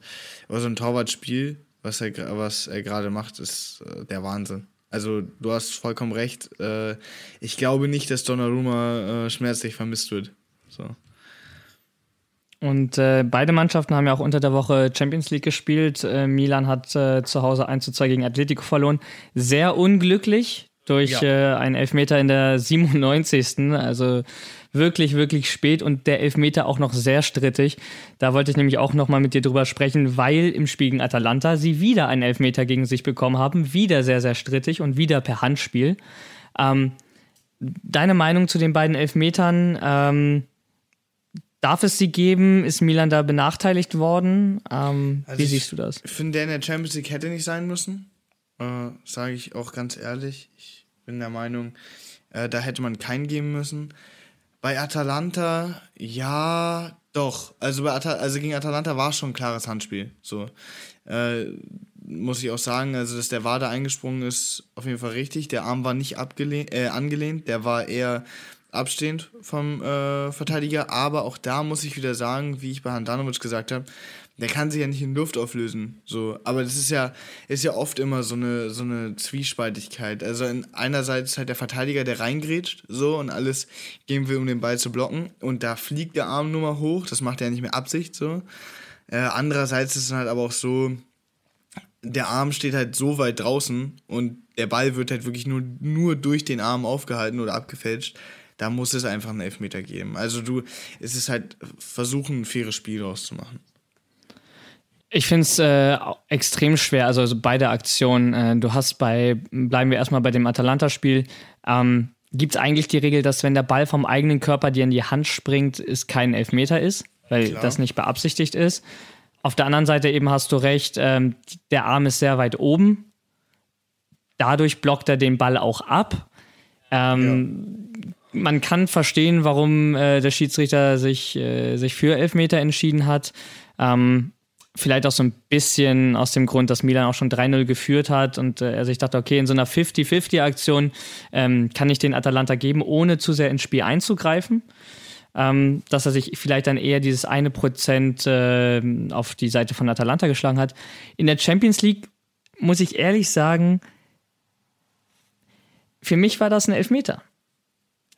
so ein Torwartspiel, was er, was er gerade macht, ist äh, der Wahnsinn. Also du hast vollkommen recht. Äh, ich glaube nicht, dass Donnarumma äh, schmerzlich vermisst wird. So. Und äh, beide Mannschaften haben ja auch unter der Woche Champions League gespielt. Äh, Milan hat äh, zu Hause 1 zu 2 gegen Atletico verloren. Sehr unglücklich durch ja. Äh, einen Elfmeter in der 97. Also wirklich, wirklich spät und der Elfmeter auch noch sehr strittig. Da wollte ich nämlich auch nochmal mit dir drüber sprechen, weil im Spiel gegen Atalanta sie wieder einen Elfmeter gegen sich bekommen haben. Wieder sehr, sehr strittig und wieder per Handspiel. Ähm, deine Meinung zu den beiden Elfmetern? Ähm, Darf es sie geben? Ist Milan da benachteiligt worden? Ähm, also wie siehst du das? Ich finde, der in der Champions League hätte nicht sein müssen. Äh, Sage ich auch ganz ehrlich. Ich bin der Meinung, äh, da hätte man keinen geben müssen. Bei Atalanta, ja, doch. Also, bei Atal also gegen Atalanta war es schon ein klares Handspiel. So. Äh, muss ich auch sagen, also dass der Wade eingesprungen ist, auf jeden Fall richtig. Der Arm war nicht abgelehnt, äh, angelehnt, der war eher abstehend vom äh, Verteidiger, aber auch da muss ich wieder sagen, wie ich bei Handanovic gesagt habe, der kann sich ja nicht in Luft auflösen. So, aber das ist ja, ist ja oft immer so eine, so eine Zwiespaltigkeit. Also in, einerseits halt der Verteidiger, der reingrätscht, so und alles gehen will, um den Ball zu blocken. Und da fliegt der Arm nur mal hoch, das macht er ja nicht mehr Absicht so. Äh, andererseits ist es halt aber auch so, der Arm steht halt so weit draußen und der Ball wird halt wirklich nur, nur durch den Arm aufgehalten oder abgefälscht da muss es einfach einen Elfmeter geben. Also du, es ist halt versuchen, ein faires Spiel rauszumachen. Ich finde es äh, extrem schwer, also, also beide Aktionen. Äh, du hast bei, bleiben wir erstmal bei dem Atalanta-Spiel, ähm, gibt es eigentlich die Regel, dass wenn der Ball vom eigenen Körper dir in die Hand springt, es kein Elfmeter ist, weil Klar. das nicht beabsichtigt ist. Auf der anderen Seite eben hast du recht, ähm, der Arm ist sehr weit oben. Dadurch blockt er den Ball auch ab. Ähm, ja. Man kann verstehen, warum äh, der Schiedsrichter sich, äh, sich für Elfmeter entschieden hat. Ähm, vielleicht auch so ein bisschen aus dem Grund, dass Milan auch schon 3-0 geführt hat und äh, er sich dachte, okay, in so einer 50-50-Aktion ähm, kann ich den Atalanta geben, ohne zu sehr ins Spiel einzugreifen. Ähm, dass er sich vielleicht dann eher dieses eine Prozent äh, auf die Seite von Atalanta geschlagen hat. In der Champions League muss ich ehrlich sagen, für mich war das ein Elfmeter.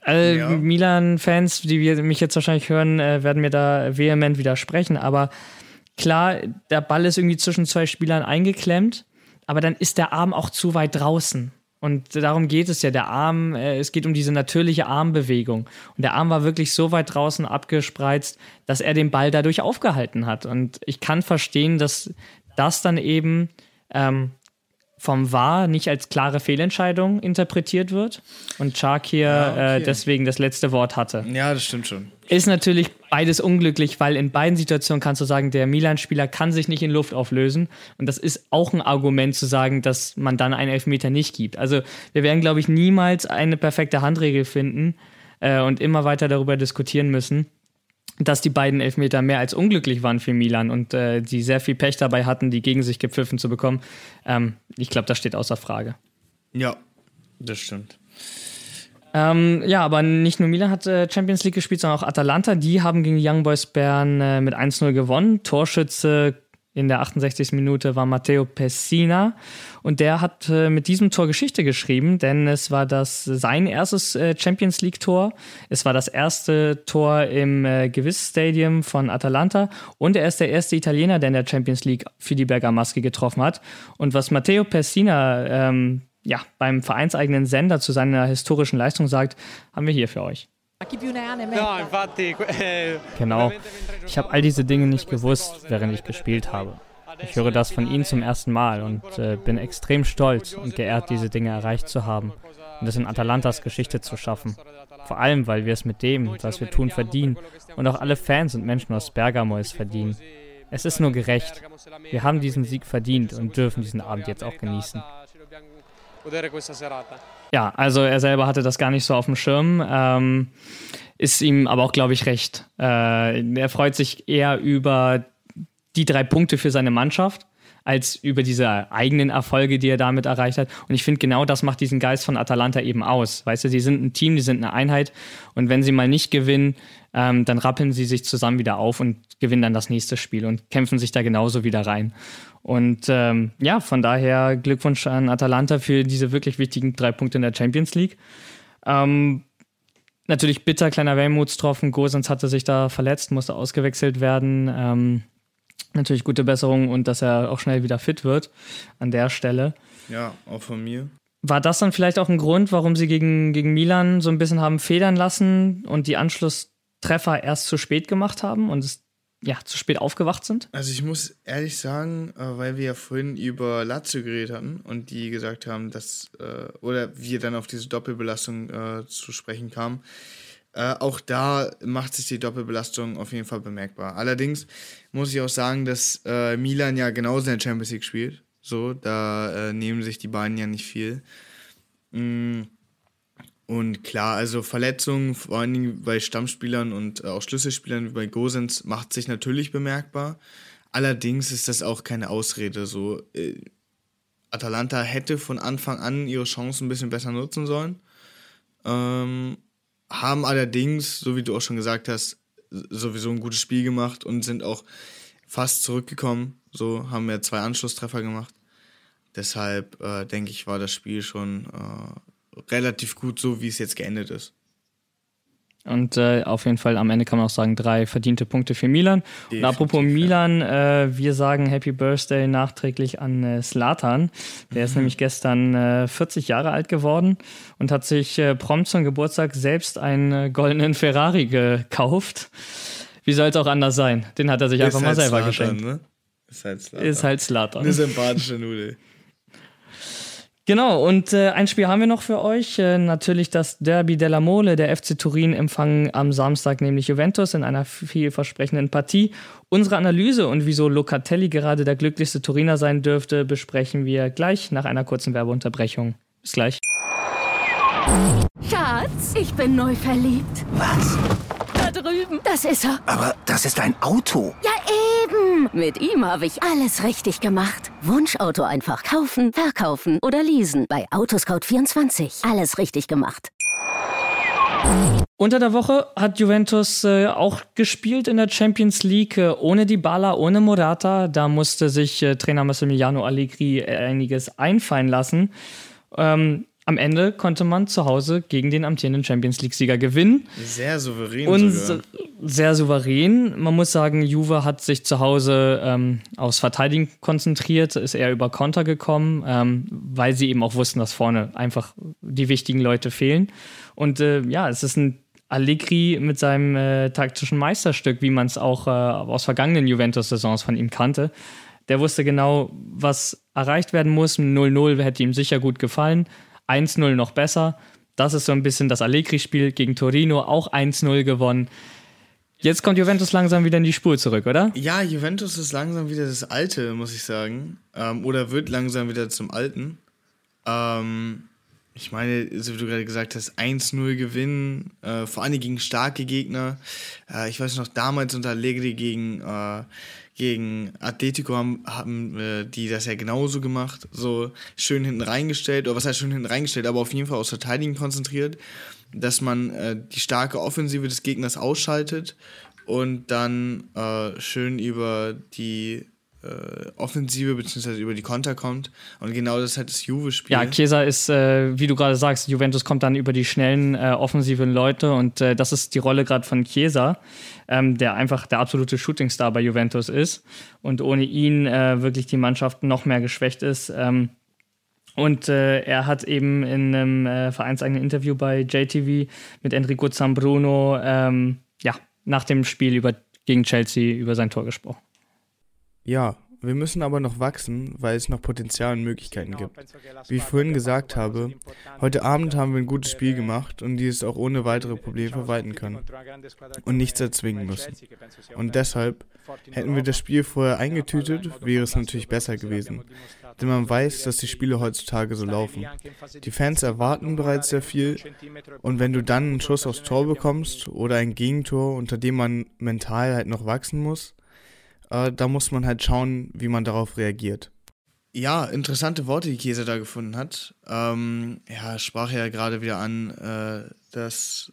Äh, ja. Milan-Fans, die wir, mich jetzt wahrscheinlich hören, äh, werden mir da vehement widersprechen, aber Klar, der Ball ist irgendwie zwischen zwei Spielern eingeklemmt, aber dann ist der Arm auch zu weit draußen. Und darum geht es ja. Der Arm, äh, es geht um diese natürliche Armbewegung. Und der Arm war wirklich so weit draußen abgespreizt, dass er den Ball dadurch aufgehalten hat. Und ich kann verstehen, dass das dann eben ähm, vom VAR nicht als klare Fehlentscheidung interpretiert wird und Chark hier ja, okay. äh, deswegen das letzte Wort hatte. Ja, das stimmt schon. Ist natürlich beides unglücklich, weil in beiden Situationen kannst du sagen, der Milan-Spieler kann sich nicht in Luft auflösen. Und das ist auch ein Argument zu sagen, dass man dann einen Elfmeter nicht gibt. Also wir werden, glaube ich, niemals eine perfekte Handregel finden äh, und immer weiter darüber diskutieren müssen dass die beiden Elfmeter mehr als unglücklich waren für Milan und äh, die sehr viel Pech dabei hatten, die gegen sich gepfiffen zu bekommen. Ähm, ich glaube, das steht außer Frage. Ja, das stimmt. Ähm, ja, aber nicht nur Milan hat äh, Champions League gespielt, sondern auch Atalanta. Die haben gegen Young Boys Bern äh, mit 1-0 gewonnen. Torschütze in der 68. Minute war Matteo Pessina und der hat äh, mit diesem Tor Geschichte geschrieben, denn es war das sein erstes äh, Champions League Tor. Es war das erste Tor im äh, Gewiss Stadium von Atalanta und er ist der erste Italiener, der in der Champions League für die Bergamaschi getroffen hat. Und was Matteo Pessina ähm, ja, beim vereinseigenen Sender zu seiner historischen Leistung sagt, haben wir hier für euch. Genau. Ich habe all diese Dinge nicht gewusst, während ich gespielt habe. Ich höre das von Ihnen zum ersten Mal und äh, bin extrem stolz und geehrt, diese Dinge erreicht zu haben und es in Atalantas Geschichte zu schaffen. Vor allem, weil wir es mit dem, was wir tun, verdienen und auch alle Fans und Menschen aus Bergamo es verdienen. Es ist nur gerecht. Wir haben diesen Sieg verdient und dürfen diesen Abend jetzt auch genießen. Ja, also er selber hatte das gar nicht so auf dem Schirm. Ähm, ist ihm aber auch, glaube ich, recht. Äh, er freut sich eher über die drei Punkte für seine Mannschaft als über diese eigenen Erfolge, die er damit erreicht hat. Und ich finde, genau das macht diesen Geist von Atalanta eben aus. Weißt du, sie sind ein Team, die sind eine Einheit. Und wenn sie mal nicht gewinnen, ähm, dann rappeln sie sich zusammen wieder auf und gewinnen dann das nächste Spiel und kämpfen sich da genauso wieder rein. Und ähm, ja, von daher Glückwunsch an Atalanta für diese wirklich wichtigen drei Punkte in der Champions League. Ähm, natürlich bitter, kleiner Wermutstropfen. Gosens hatte sich da verletzt, musste ausgewechselt werden. Ähm, natürlich gute Besserung und dass er auch schnell wieder fit wird an der Stelle. Ja, auch von mir. War das dann vielleicht auch ein Grund, warum sie gegen, gegen Milan so ein bisschen haben federn lassen und die Anschlusstreffer erst zu spät gemacht haben und es ja, zu spät aufgewacht sind? Also ich muss ehrlich sagen, äh, weil wir ja vorhin über Lazio geredet hatten und die gesagt haben, dass, äh, oder wir dann auf diese Doppelbelastung äh, zu sprechen kamen, auch da macht sich die Doppelbelastung auf jeden Fall bemerkbar. Allerdings muss ich auch sagen, dass Milan ja genauso in der Champions League spielt. So, da nehmen sich die beiden ja nicht viel. Mm. Und klar, also Verletzungen, vor allen Dingen bei Stammspielern und äh, auch Schlüsselspielern wie bei Gosens, macht sich natürlich bemerkbar. Allerdings ist das auch keine Ausrede. So, äh, Atalanta hätte von Anfang an ihre Chancen ein bisschen besser nutzen sollen. Ähm, haben allerdings, so wie du auch schon gesagt hast, sowieso ein gutes Spiel gemacht und sind auch fast zurückgekommen. So haben wir zwei Anschlusstreffer gemacht. Deshalb äh, denke ich, war das Spiel schon äh, relativ gut so, wie es jetzt geendet ist. Und äh, auf jeden Fall am Ende kann man auch sagen, drei verdiente Punkte für Milan. Definitiv, und apropos Milan, äh, wir sagen Happy Birthday nachträglich an äh, Slatan. Der mhm. ist nämlich gestern 40 äh, Jahre alt geworden und hat sich äh, prompt zum Geburtstag selbst einen äh, goldenen Ferrari gekauft. Wie soll es auch anders sein? Den hat er sich ist einfach mal halt selber Zlatan, geschenkt. Ne? Ist halt Slatan. ist halt Slatan. Eine sympathische Nudel. Genau, und äh, ein Spiel haben wir noch für euch. Äh, natürlich das Derby della Mole. Der FC Turin empfangen am Samstag nämlich Juventus in einer vielversprechenden Partie. Unsere Analyse und wieso Locatelli gerade der glücklichste Turiner sein dürfte, besprechen wir gleich nach einer kurzen Werbeunterbrechung. Bis gleich. Schatz, ich bin neu verliebt. Was? Da drüben. Das ist er. Aber das ist ein Auto. Ja, eben. Mit ihm habe ich alles richtig gemacht. Wunschauto einfach kaufen, verkaufen oder leasen. Bei Autoscout24. Alles richtig gemacht. Unter der Woche hat Juventus äh, auch gespielt in der Champions League äh, ohne Dybala, ohne Morata. Da musste sich äh, Trainer Massimiliano Allegri einiges einfallen lassen. Ähm, am Ende konnte man zu Hause gegen den amtierenden Champions League-Sieger gewinnen. Sehr souverän. Und sogar. sehr souverän. Man muss sagen, Juve hat sich zu Hause ähm, aufs Verteidigen konzentriert, ist eher über Konter gekommen, ähm, weil sie eben auch wussten, dass vorne einfach die wichtigen Leute fehlen. Und äh, ja, es ist ein Allegri mit seinem äh, taktischen Meisterstück, wie man es auch äh, aus vergangenen Juventus-Saisons von ihm kannte. Der wusste genau, was erreicht werden muss. 0-0 hätte ihm sicher gut gefallen. 1-0 noch besser. Das ist so ein bisschen das Allegri-Spiel gegen Torino, auch 1-0 gewonnen. Jetzt kommt Juventus langsam wieder in die Spur zurück, oder? Ja, Juventus ist langsam wieder das Alte, muss ich sagen. Ähm, oder wird langsam wieder zum Alten. Ähm, ich meine, so wie du gerade gesagt hast, 1-0 gewinnen, äh, vor allem gegen starke Gegner. Äh, ich weiß noch, damals unter Allegri gegen, äh, gegen Atletico haben, haben äh, die das ja genauso gemacht. So schön hinten reingestellt, oder was heißt schön hinten reingestellt, aber auf jeden Fall aus Verteidigen konzentriert, dass man äh, die starke Offensive des Gegners ausschaltet und dann äh, schön über die äh, Offensive bzw. über die Konter kommt. Und genau das halt das Juve-Spiel. Ja, Chiesa ist, äh, wie du gerade sagst, Juventus kommt dann über die schnellen, äh, offensiven Leute und äh, das ist die Rolle gerade von Chiesa, ähm, der einfach der absolute Shootingstar bei Juventus ist und ohne ihn äh, wirklich die Mannschaft noch mehr geschwächt ist. Ähm, und er hat eben in einem vereinseigenen Interview bei JTV mit Enrico Zambruno ähm, ja, nach dem Spiel über, gegen Chelsea über sein Tor gesprochen. Ja, wir müssen aber noch wachsen, weil es noch Potenzial und Möglichkeiten gibt. Wie ich vorhin gesagt habe, heute Abend haben wir ein gutes Spiel gemacht und die es auch ohne weitere Probleme verwalten können und nichts erzwingen müssen. Und deshalb, hätten wir das Spiel vorher eingetütet, wäre es natürlich besser gewesen. Denn man weiß, dass die Spiele heutzutage so laufen. Die Fans erwarten bereits sehr viel und wenn du dann einen Schuss aufs Tor bekommst oder ein Gegentor, unter dem man mental halt noch wachsen muss, äh, da muss man halt schauen, wie man darauf reagiert. Ja, interessante Worte, die Käse da gefunden hat. Ähm, ja, sprach ja gerade wieder an, äh, dass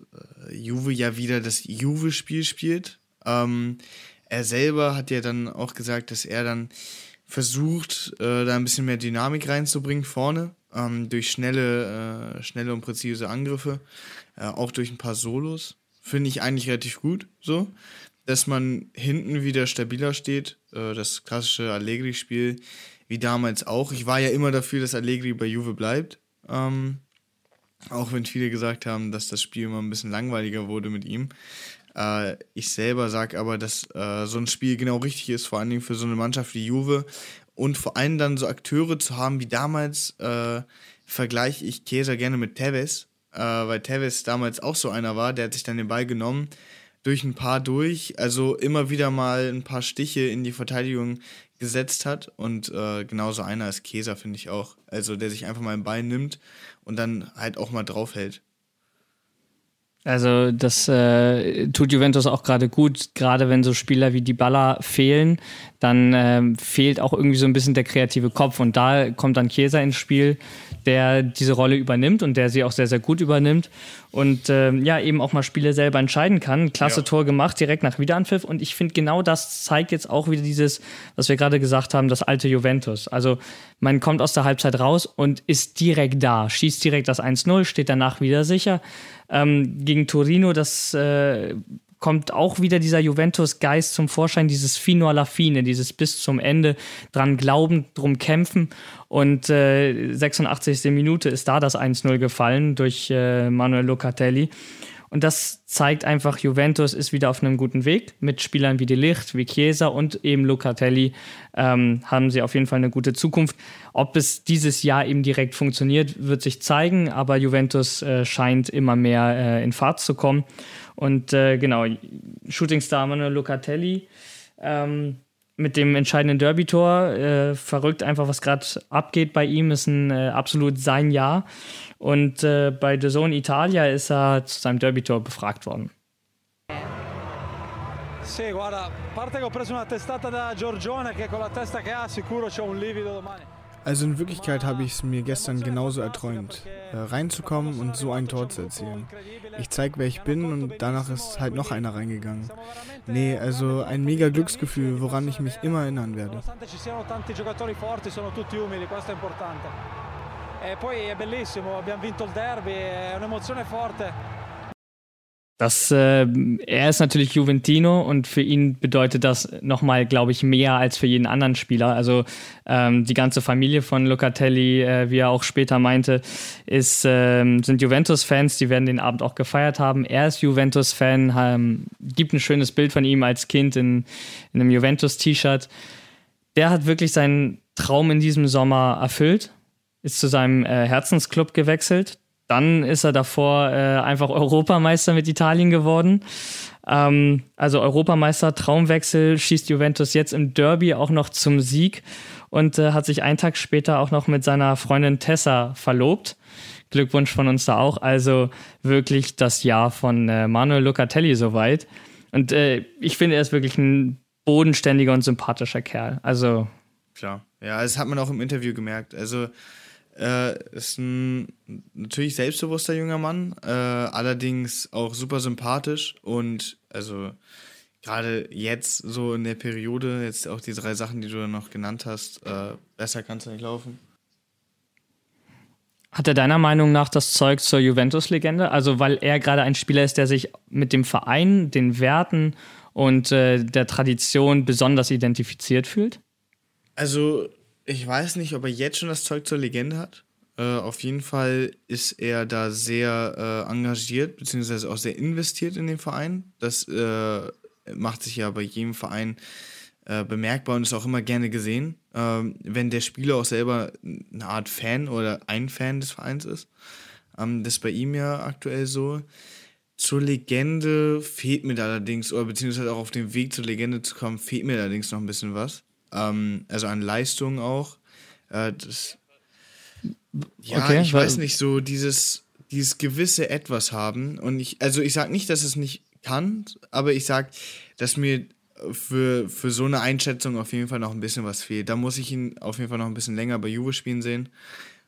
äh, Juve ja wieder das Juve-Spiel spielt. Ähm, er selber hat ja dann auch gesagt, dass er dann versucht, äh, da ein bisschen mehr Dynamik reinzubringen vorne, ähm, durch schnelle, äh, schnelle und präzise Angriffe, äh, auch durch ein paar Solos. Finde ich eigentlich relativ gut so dass man hinten wieder stabiler steht. Äh, das klassische Allegri-Spiel, wie damals auch. Ich war ja immer dafür, dass Allegri bei Juve bleibt. Ähm, auch wenn viele gesagt haben, dass das Spiel immer ein bisschen langweiliger wurde mit ihm. Äh, ich selber sage aber, dass äh, so ein Spiel genau richtig ist, vor allen Dingen für so eine Mannschaft wie Juve. Und vor allem dann so Akteure zu haben wie damals, äh, vergleiche ich Käser gerne mit Tevez, äh, weil Tevez damals auch so einer war, der hat sich dann den Ball genommen, durch ein paar durch, also immer wieder mal ein paar Stiche in die Verteidigung gesetzt hat. Und äh, genauso einer ist Käser, finde ich auch. Also der sich einfach mal im Bein nimmt und dann halt auch mal draufhält. Also das äh, tut Juventus auch gerade gut, gerade wenn so Spieler wie Dybala fehlen, dann äh, fehlt auch irgendwie so ein bisschen der kreative Kopf und da kommt dann Chiesa ins Spiel, der diese Rolle übernimmt und der sie auch sehr, sehr gut übernimmt und äh, ja, eben auch mal Spiele selber entscheiden kann. Klasse ja. Tor gemacht, direkt nach Wiederanpfiff und ich finde genau das zeigt jetzt auch wieder dieses, was wir gerade gesagt haben, das alte Juventus. Also man kommt aus der Halbzeit raus und ist direkt da, schießt direkt das 1-0, steht danach wieder sicher. Ähm, gegen Torino, das äh, kommt auch wieder dieser Juventus-Geist zum Vorschein, dieses Fino alla fine, dieses bis zum Ende dran glauben, drum kämpfen. Und äh, 86. Minute ist da das 1-0 gefallen durch äh, Manuel Locatelli. Und das zeigt einfach, Juventus ist wieder auf einem guten Weg. Mit Spielern wie De Licht, wie Chiesa und eben Locatelli ähm, haben sie auf jeden Fall eine gute Zukunft. Ob es dieses Jahr eben direkt funktioniert, wird sich zeigen, aber Juventus äh, scheint immer mehr äh, in Fahrt zu kommen. Und äh, genau, Shootingstar Manuel Locatelli ähm, mit dem entscheidenden Derby-Tor. Äh, verrückt einfach, was gerade abgeht bei ihm, ist ein äh, absolut sein Jahr. Und äh, bei The Zone Italia ist er zu seinem Derby-Tor befragt worden. Sì, guarda, a parte che ho preso una testata da Giorgione che con la testa che ha sicuro c'ho un livido domani. Also in Wirklichkeit habe ich es mir gestern genauso erträumt, äh, reinzukommen und so ein Tor zu erzielen. Ich zeige, wer ich bin und danach ist halt noch einer reingegangen. Nee, also ein mega Glücksgefühl, woran ich mich immer erinnern werde. E poi è bellissimo, abbiamo vinto il derby, è un'emozione forte. Das, äh, er ist natürlich Juventino und für ihn bedeutet das nochmal, glaube ich, mehr als für jeden anderen Spieler. Also ähm, die ganze Familie von Locatelli, äh, wie er auch später meinte, ist, ähm, sind Juventus-Fans, die werden den Abend auch gefeiert haben. Er ist Juventus-Fan, ähm, gibt ein schönes Bild von ihm als Kind in, in einem Juventus-T-Shirt. Der hat wirklich seinen Traum in diesem Sommer erfüllt, ist zu seinem äh, Herzensclub gewechselt dann ist er davor äh, einfach Europameister mit Italien geworden. Ähm, also Europameister, Traumwechsel, schießt Juventus jetzt im Derby auch noch zum Sieg und äh, hat sich einen Tag später auch noch mit seiner Freundin Tessa verlobt. Glückwunsch von uns da auch. Also wirklich das Jahr von äh, Manuel Locatelli soweit. Und äh, ich finde, er ist wirklich ein bodenständiger und sympathischer Kerl. Also. Klar. Ja, das hat man auch im Interview gemerkt. Also äh, ist ein natürlich selbstbewusster junger Mann, äh, allerdings auch super sympathisch und also gerade jetzt so in der Periode, jetzt auch die drei Sachen, die du noch genannt hast, äh, besser kannst du nicht laufen. Hat er deiner Meinung nach das Zeug zur Juventus-Legende? Also, weil er gerade ein Spieler ist, der sich mit dem Verein, den Werten und äh, der Tradition besonders identifiziert fühlt? Also, ich weiß nicht, ob er jetzt schon das Zeug zur Legende hat. Äh, auf jeden Fall ist er da sehr äh, engagiert, beziehungsweise auch sehr investiert in den Verein. Das äh, macht sich ja bei jedem Verein äh, bemerkbar und ist auch immer gerne gesehen, ähm, wenn der Spieler auch selber eine Art Fan oder ein Fan des Vereins ist. Ähm, das ist bei ihm ja aktuell so. Zur Legende fehlt mir allerdings, oder beziehungsweise auch auf dem Weg zur Legende zu kommen, fehlt mir allerdings noch ein bisschen was ähm, also an Leistung auch. Äh, das, ja, okay, ich weiß nicht, so dieses, dieses gewisse Etwas haben. Und ich, also ich sage nicht, dass es nicht kann, aber ich sage, dass mir für, für so eine Einschätzung auf jeden Fall noch ein bisschen was fehlt. Da muss ich ihn auf jeden Fall noch ein bisschen länger bei Juve spielen sehen.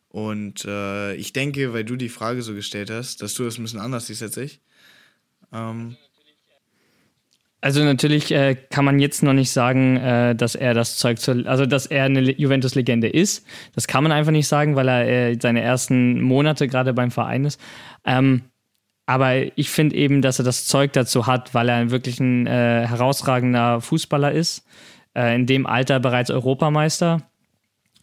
Und äh, ich denke, weil du die Frage so gestellt hast, dass du das ein bisschen anders siehst als ich. Ähm, also natürlich äh, kann man jetzt noch nicht sagen, äh, dass er das Zeug zur, also dass er eine Juventus-Legende ist. Das kann man einfach nicht sagen, weil er äh, seine ersten Monate gerade beim Verein ist. Ähm, aber ich finde eben, dass er das Zeug dazu hat, weil er wirklich ein äh, herausragender Fußballer ist, äh, in dem Alter bereits Europameister,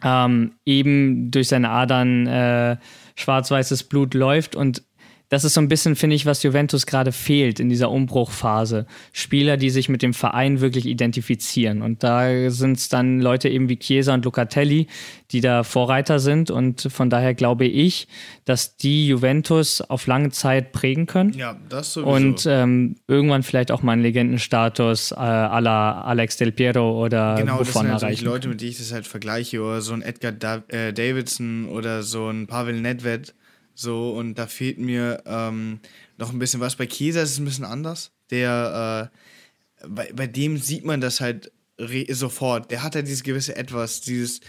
ähm, eben durch seine Adern äh, schwarz-weißes Blut läuft und das ist so ein bisschen, finde ich, was Juventus gerade fehlt in dieser Umbruchphase. Spieler, die sich mit dem Verein wirklich identifizieren. Und da sind es dann Leute eben wie Chiesa und Locatelli, die da Vorreiter sind. Und von daher glaube ich, dass die Juventus auf lange Zeit prägen können. Ja, das sowieso. Und ähm, irgendwann vielleicht auch mal einen Legendenstatus äh, à la Alex Del Piero oder genau, Buffon das sind halt erreichen. Leute, mit denen ich das halt vergleiche. Oder so ein Edgar da äh, Davidson oder so ein Pavel Nedved so, und da fehlt mir ähm, noch ein bisschen was. Bei Chiesa ist es ein bisschen anders. Der, äh, bei, bei dem sieht man das halt sofort. Der hat halt dieses gewisse Etwas, dieses,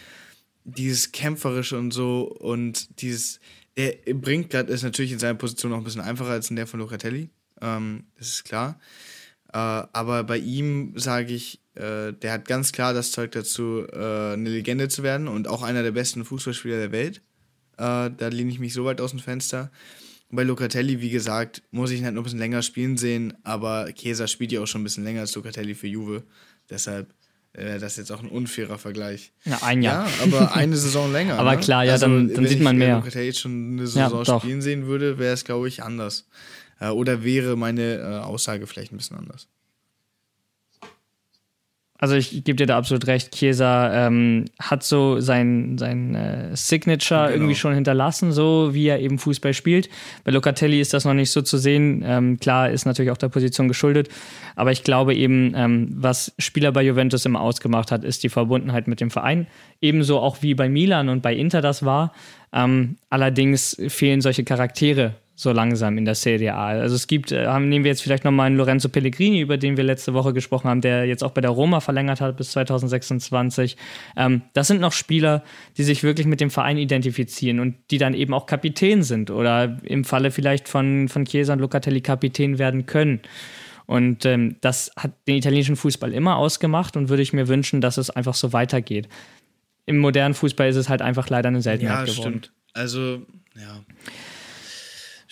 dieses Kämpferische und so und dieses, der bringt gerade, ist natürlich in seiner Position noch ein bisschen einfacher als in der von Locatelli. Ähm, das ist klar. Äh, aber bei ihm sage ich, äh, der hat ganz klar das Zeug dazu, äh, eine Legende zu werden und auch einer der besten Fußballspieler der Welt. Äh, da lehne ich mich so weit aus dem Fenster. bei Locatelli, wie gesagt, muss ich ihn halt noch ein bisschen länger spielen sehen, aber Chiesa spielt ja auch schon ein bisschen länger als Locatelli für Juve. Deshalb äh, das ist jetzt auch ein unfairer Vergleich. Ja, ein Jahr. Ja, aber eine Saison länger. aber ne? klar, ja, also, dann, dann sieht man mehr. Wenn ich Locatelli jetzt schon eine Saison ja, spielen sehen würde, wäre es, glaube ich, anders. Äh, oder wäre meine äh, Aussage vielleicht ein bisschen anders? Also ich gebe dir da absolut recht. Chiesa ähm, hat so sein, sein äh, Signature genau. irgendwie schon hinterlassen, so wie er eben Fußball spielt. Bei Locatelli ist das noch nicht so zu sehen. Ähm, klar, ist natürlich auch der Position geschuldet. Aber ich glaube eben, ähm, was Spieler bei Juventus immer ausgemacht hat, ist die Verbundenheit mit dem Verein. Ebenso auch wie bei Milan und bei Inter das war. Ähm, allerdings fehlen solche Charaktere so langsam in der Serie A. Also es gibt, äh, nehmen wir jetzt vielleicht nochmal einen Lorenzo Pellegrini, über den wir letzte Woche gesprochen haben, der jetzt auch bei der Roma verlängert hat bis 2026. Ähm, das sind noch Spieler, die sich wirklich mit dem Verein identifizieren und die dann eben auch Kapitän sind oder im Falle vielleicht von, von Chiesa und Locatelli Kapitän werden können. Und ähm, das hat den italienischen Fußball immer ausgemacht und würde ich mir wünschen, dass es einfach so weitergeht. Im modernen Fußball ist es halt einfach leider eine Seltenheit ja, geworden. Stimmt. Also, ja.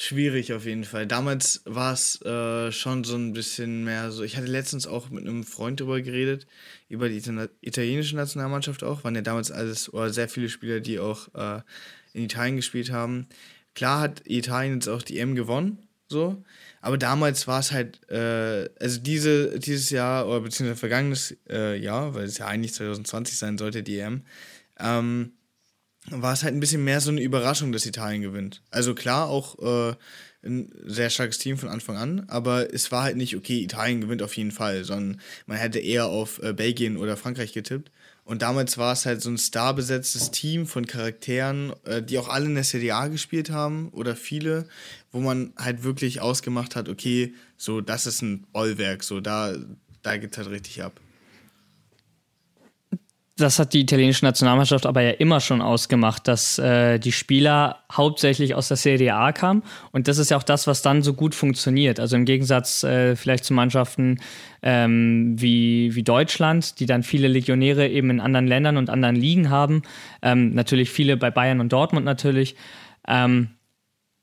Schwierig auf jeden Fall. Damals war es äh, schon so ein bisschen mehr so. Ich hatte letztens auch mit einem Freund darüber geredet, über die italienische Nationalmannschaft auch. Waren ja damals alles oder sehr viele Spieler, die auch äh, in Italien gespielt haben. Klar hat Italien jetzt auch die M gewonnen, so. Aber damals war es halt, äh, also diese, dieses Jahr oder beziehungsweise vergangenes äh, Jahr, weil es ja eigentlich 2020 sein sollte, die EM, ähm, war es halt ein bisschen mehr so eine Überraschung, dass Italien gewinnt. Also klar, auch äh, ein sehr starkes Team von Anfang an, aber es war halt nicht, okay, Italien gewinnt auf jeden Fall, sondern man hätte eher auf äh, Belgien oder Frankreich getippt. Und damals war es halt so ein starbesetztes Team von Charakteren, äh, die auch alle in der Serie A gespielt haben oder viele, wo man halt wirklich ausgemacht hat, okay, so das ist ein Bollwerk, so da, da geht halt richtig ab das hat die italienische Nationalmannschaft aber ja immer schon ausgemacht, dass äh, die Spieler hauptsächlich aus der Serie A kamen. Und das ist ja auch das, was dann so gut funktioniert. Also im Gegensatz äh, vielleicht zu Mannschaften ähm, wie, wie Deutschland, die dann viele Legionäre eben in anderen Ländern und anderen Ligen haben. Ähm, natürlich viele bei Bayern und Dortmund natürlich. Ähm,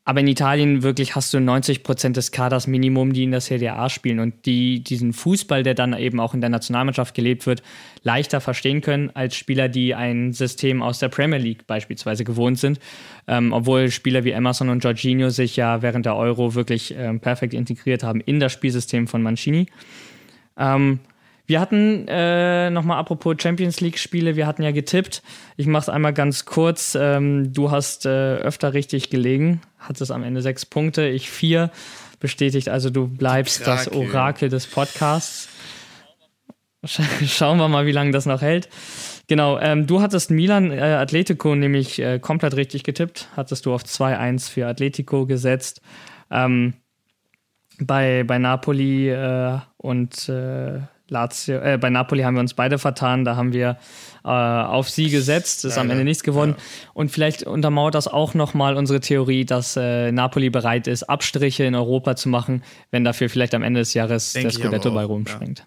aber in Italien wirklich hast du 90 Prozent des Kaders Minimum, die in der Serie A spielen und die diesen Fußball, der dann eben auch in der Nationalmannschaft gelebt wird, leichter verstehen können als Spieler, die ein System aus der Premier League beispielsweise gewohnt sind. Ähm, obwohl Spieler wie Emerson und Jorginho sich ja während der Euro wirklich ähm, perfekt integriert haben in das Spielsystem von Mancini. Ähm, wir hatten, äh, nochmal apropos Champions League-Spiele, wir hatten ja getippt. Ich mache es einmal ganz kurz. Ähm, du hast äh, öfter richtig gelegen, hattest am Ende sechs Punkte, ich vier. Bestätigt also, du bleibst das Orakel des Podcasts. Schauen wir mal, wie lange das noch hält. Genau, ähm, du hattest Milan äh, Atletico nämlich äh, komplett richtig getippt. Hattest du auf 2-1 für Atletico gesetzt. Ähm, bei, bei Napoli äh, und äh, Lazio, äh, bei Napoli haben wir uns beide vertan, da haben wir äh, auf sie gesetzt, ist am Ende nichts gewonnen. Ja. Und vielleicht untermauert das auch nochmal unsere Theorie, dass äh, Napoli bereit ist, Abstriche in Europa zu machen, wenn dafür vielleicht am Ende des Jahres Denk der Scudetto bei Rom ja. springt.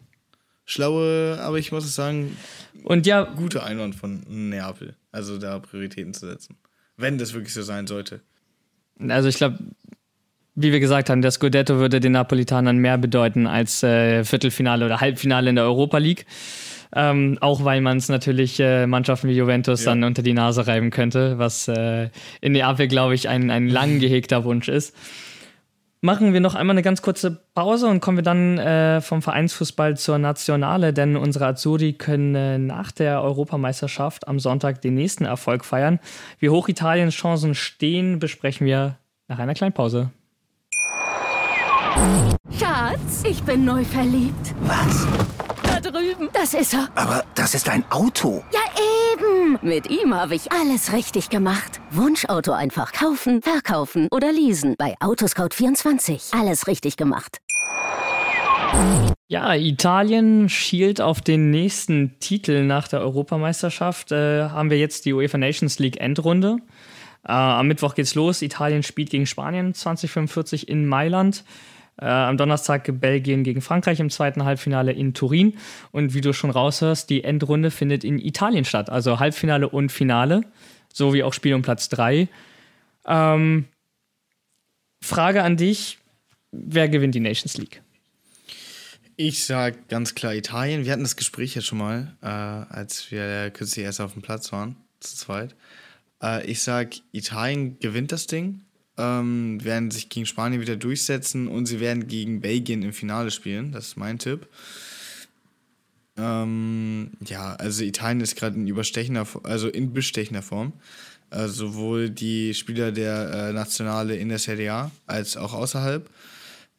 Schlaue, aber ich muss sagen, und ja, gute Einwand von Neapel, also da Prioritäten zu setzen. Wenn das wirklich so sein sollte. Also ich glaube, wie wir gesagt haben, der Scudetto würde den Napolitanern mehr bedeuten als äh, Viertelfinale oder Halbfinale in der Europa League. Ähm, auch weil man es natürlich äh, Mannschaften wie Juventus ja. dann unter die Nase reiben könnte, was äh, in Neapel, glaube ich, ein, ein lang gehegter Wunsch ist. Machen wir noch einmal eine ganz kurze Pause und kommen wir dann äh, vom Vereinsfußball zur Nationale, denn unsere Azzurri können äh, nach der Europameisterschaft am Sonntag den nächsten Erfolg feiern. Wie hoch Italiens Chancen stehen, besprechen wir nach einer kleinen Pause. Schatz, ich bin neu verliebt. Was? Da drüben. Das ist er. Aber das ist ein Auto. Ja, eben. Mit ihm habe ich alles richtig gemacht. Wunschauto einfach kaufen, verkaufen oder leasen. Bei Autoscout24. Alles richtig gemacht. Ja, Italien schielt auf den nächsten Titel nach der Europameisterschaft. Äh, haben wir jetzt die UEFA Nations League Endrunde. Äh, am Mittwoch geht's los. Italien spielt gegen Spanien 2045 in Mailand. Äh, am Donnerstag Belgien gegen Frankreich im zweiten Halbfinale in Turin. Und wie du schon raushörst, die Endrunde findet in Italien statt. Also Halbfinale und Finale, sowie auch Spiel um Platz 3. Ähm, Frage an dich: Wer gewinnt die Nations League? Ich sag ganz klar Italien. Wir hatten das Gespräch jetzt schon mal, äh, als wir kürzlich erst auf dem Platz waren, zu zweit. Äh, ich sag, Italien gewinnt das Ding. Ähm, werden sich gegen Spanien wieder durchsetzen und sie werden gegen Belgien im Finale spielen. Das ist mein Tipp. Ähm, ja, also Italien ist gerade in überstechender, also in bestechender Form. Also sowohl die Spieler der äh, Nationale in der Serie A als auch außerhalb.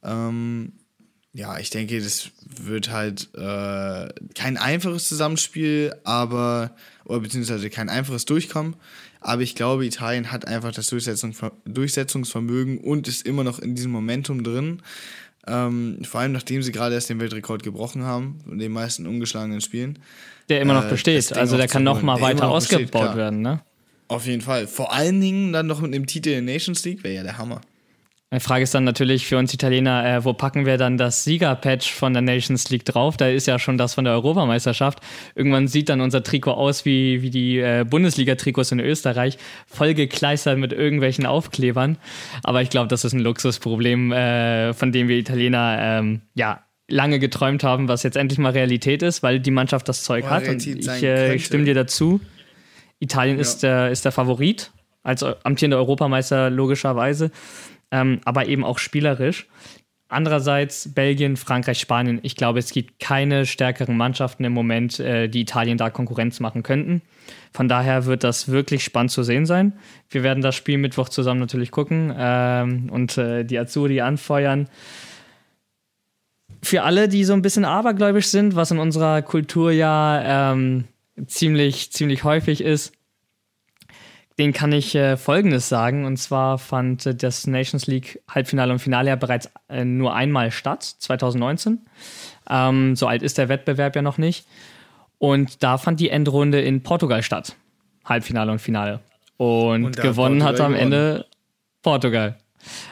Ähm, ja, ich denke, das wird halt äh, kein einfaches Zusammenspiel, aber, oder beziehungsweise kein einfaches Durchkommen. Aber ich glaube, Italien hat einfach das Durchsetzung, Durchsetzungsvermögen und ist immer noch in diesem Momentum drin. Ähm, vor allem nachdem sie gerade erst den Weltrekord gebrochen haben, in den meisten ungeschlagenen Spielen. Der immer noch äh, besteht, also der kann noch mal weiter ausgebaut besteht, werden, ne? Auf jeden Fall. Vor allen Dingen dann noch mit dem Titel in Nations League wäre ja der Hammer. Die Frage ist dann natürlich für uns Italiener, äh, wo packen wir dann das Siegerpatch von der Nations League drauf? Da ist ja schon das von der Europameisterschaft. Irgendwann sieht dann unser Trikot aus wie, wie die äh, Bundesliga-Trikots in Österreich, voll gekleistert mit irgendwelchen Aufklebern. Aber ich glaube, das ist ein Luxusproblem, äh, von dem wir Italiener ähm, ja lange geträumt haben, was jetzt endlich mal Realität ist, weil die Mannschaft das Zeug hat. Und ich äh, stimme dir dazu. Italien ja. ist, der, ist der Favorit als amtierender Europameister logischerweise ähm, aber eben auch spielerisch. Andererseits Belgien, Frankreich, Spanien. Ich glaube, es gibt keine stärkeren Mannschaften im Moment, äh, die Italien da Konkurrenz machen könnten. Von daher wird das wirklich spannend zu sehen sein. Wir werden das Spiel Mittwoch zusammen natürlich gucken ähm, und äh, die Azzurri anfeuern. Für alle, die so ein bisschen abergläubisch sind, was in unserer Kultur ja ähm, ziemlich, ziemlich häufig ist, den kann ich äh, Folgendes sagen. Und zwar fand äh, das Nations League Halbfinale und Finale ja bereits äh, nur einmal statt, 2019. Ähm, so alt ist der Wettbewerb ja noch nicht. Und da fand die Endrunde in Portugal statt. Halbfinale und Finale. Und, und gewonnen hat am Ende Portugal.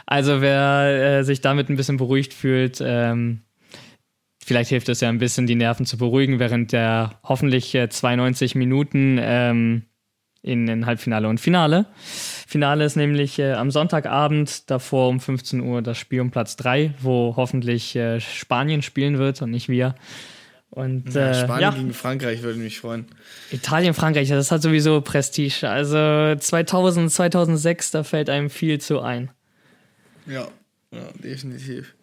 Also wer äh, sich damit ein bisschen beruhigt fühlt, ähm, vielleicht hilft es ja ein bisschen, die Nerven zu beruhigen, während der hoffentlich 92 äh, Minuten ähm, in den Halbfinale und Finale. Finale ist nämlich äh, am Sonntagabend, davor um 15 Uhr das Spiel um Platz 3, wo hoffentlich äh, Spanien spielen wird und nicht wir. Und, ja, äh, Spanien ja. gegen Frankreich würde mich freuen. Italien, Frankreich, das hat sowieso Prestige. Also 2000, 2006, da fällt einem viel zu ein. Ja, ja definitiv.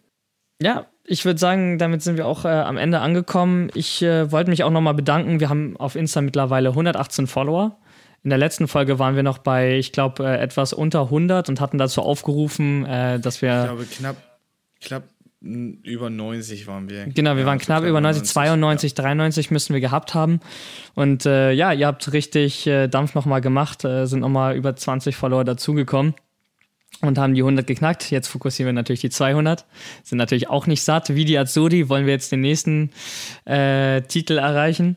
Ja, ich würde sagen, damit sind wir auch äh, am Ende angekommen. Ich äh, wollte mich auch nochmal bedanken. Wir haben auf Insta mittlerweile 118 Follower. In der letzten Folge waren wir noch bei, ich glaube, äh, etwas unter 100 und hatten dazu aufgerufen, äh, dass wir. Ich glaube, knapp, knapp über 90 waren wir. Genau, wir ja, waren knapp über 90, 92, ja. 93 müssen wir gehabt haben. Und äh, ja, ihr habt richtig äh, Dampf nochmal gemacht, äh, sind nochmal über 20 Follower dazugekommen und haben die 100 geknackt. Jetzt fokussieren wir natürlich die 200. Sind natürlich auch nicht satt. Wie die Azuri wollen wir jetzt den nächsten äh, Titel erreichen.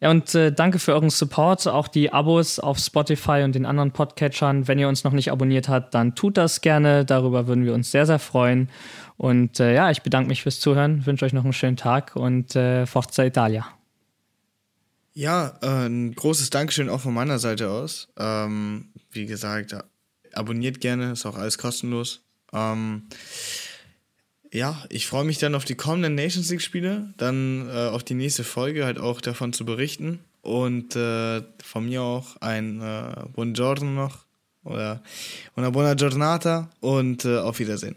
Ja, und äh, danke für euren Support, auch die Abos auf Spotify und den anderen Podcatchern. Wenn ihr uns noch nicht abonniert habt, dann tut das gerne. Darüber würden wir uns sehr, sehr freuen. Und äh, ja, ich bedanke mich fürs Zuhören, wünsche euch noch einen schönen Tag und äh, Forza Italia. Ja, äh, ein großes Dankeschön auch von meiner Seite aus. Ähm, wie gesagt, abonniert gerne, ist auch alles kostenlos. Ähm, ja, ich freue mich dann auf die kommenden Nations League-Spiele, dann äh, auf die nächste Folge halt auch davon zu berichten und äh, von mir auch ein äh, Buongiorno noch oder una buona giornata und äh, auf Wiedersehen.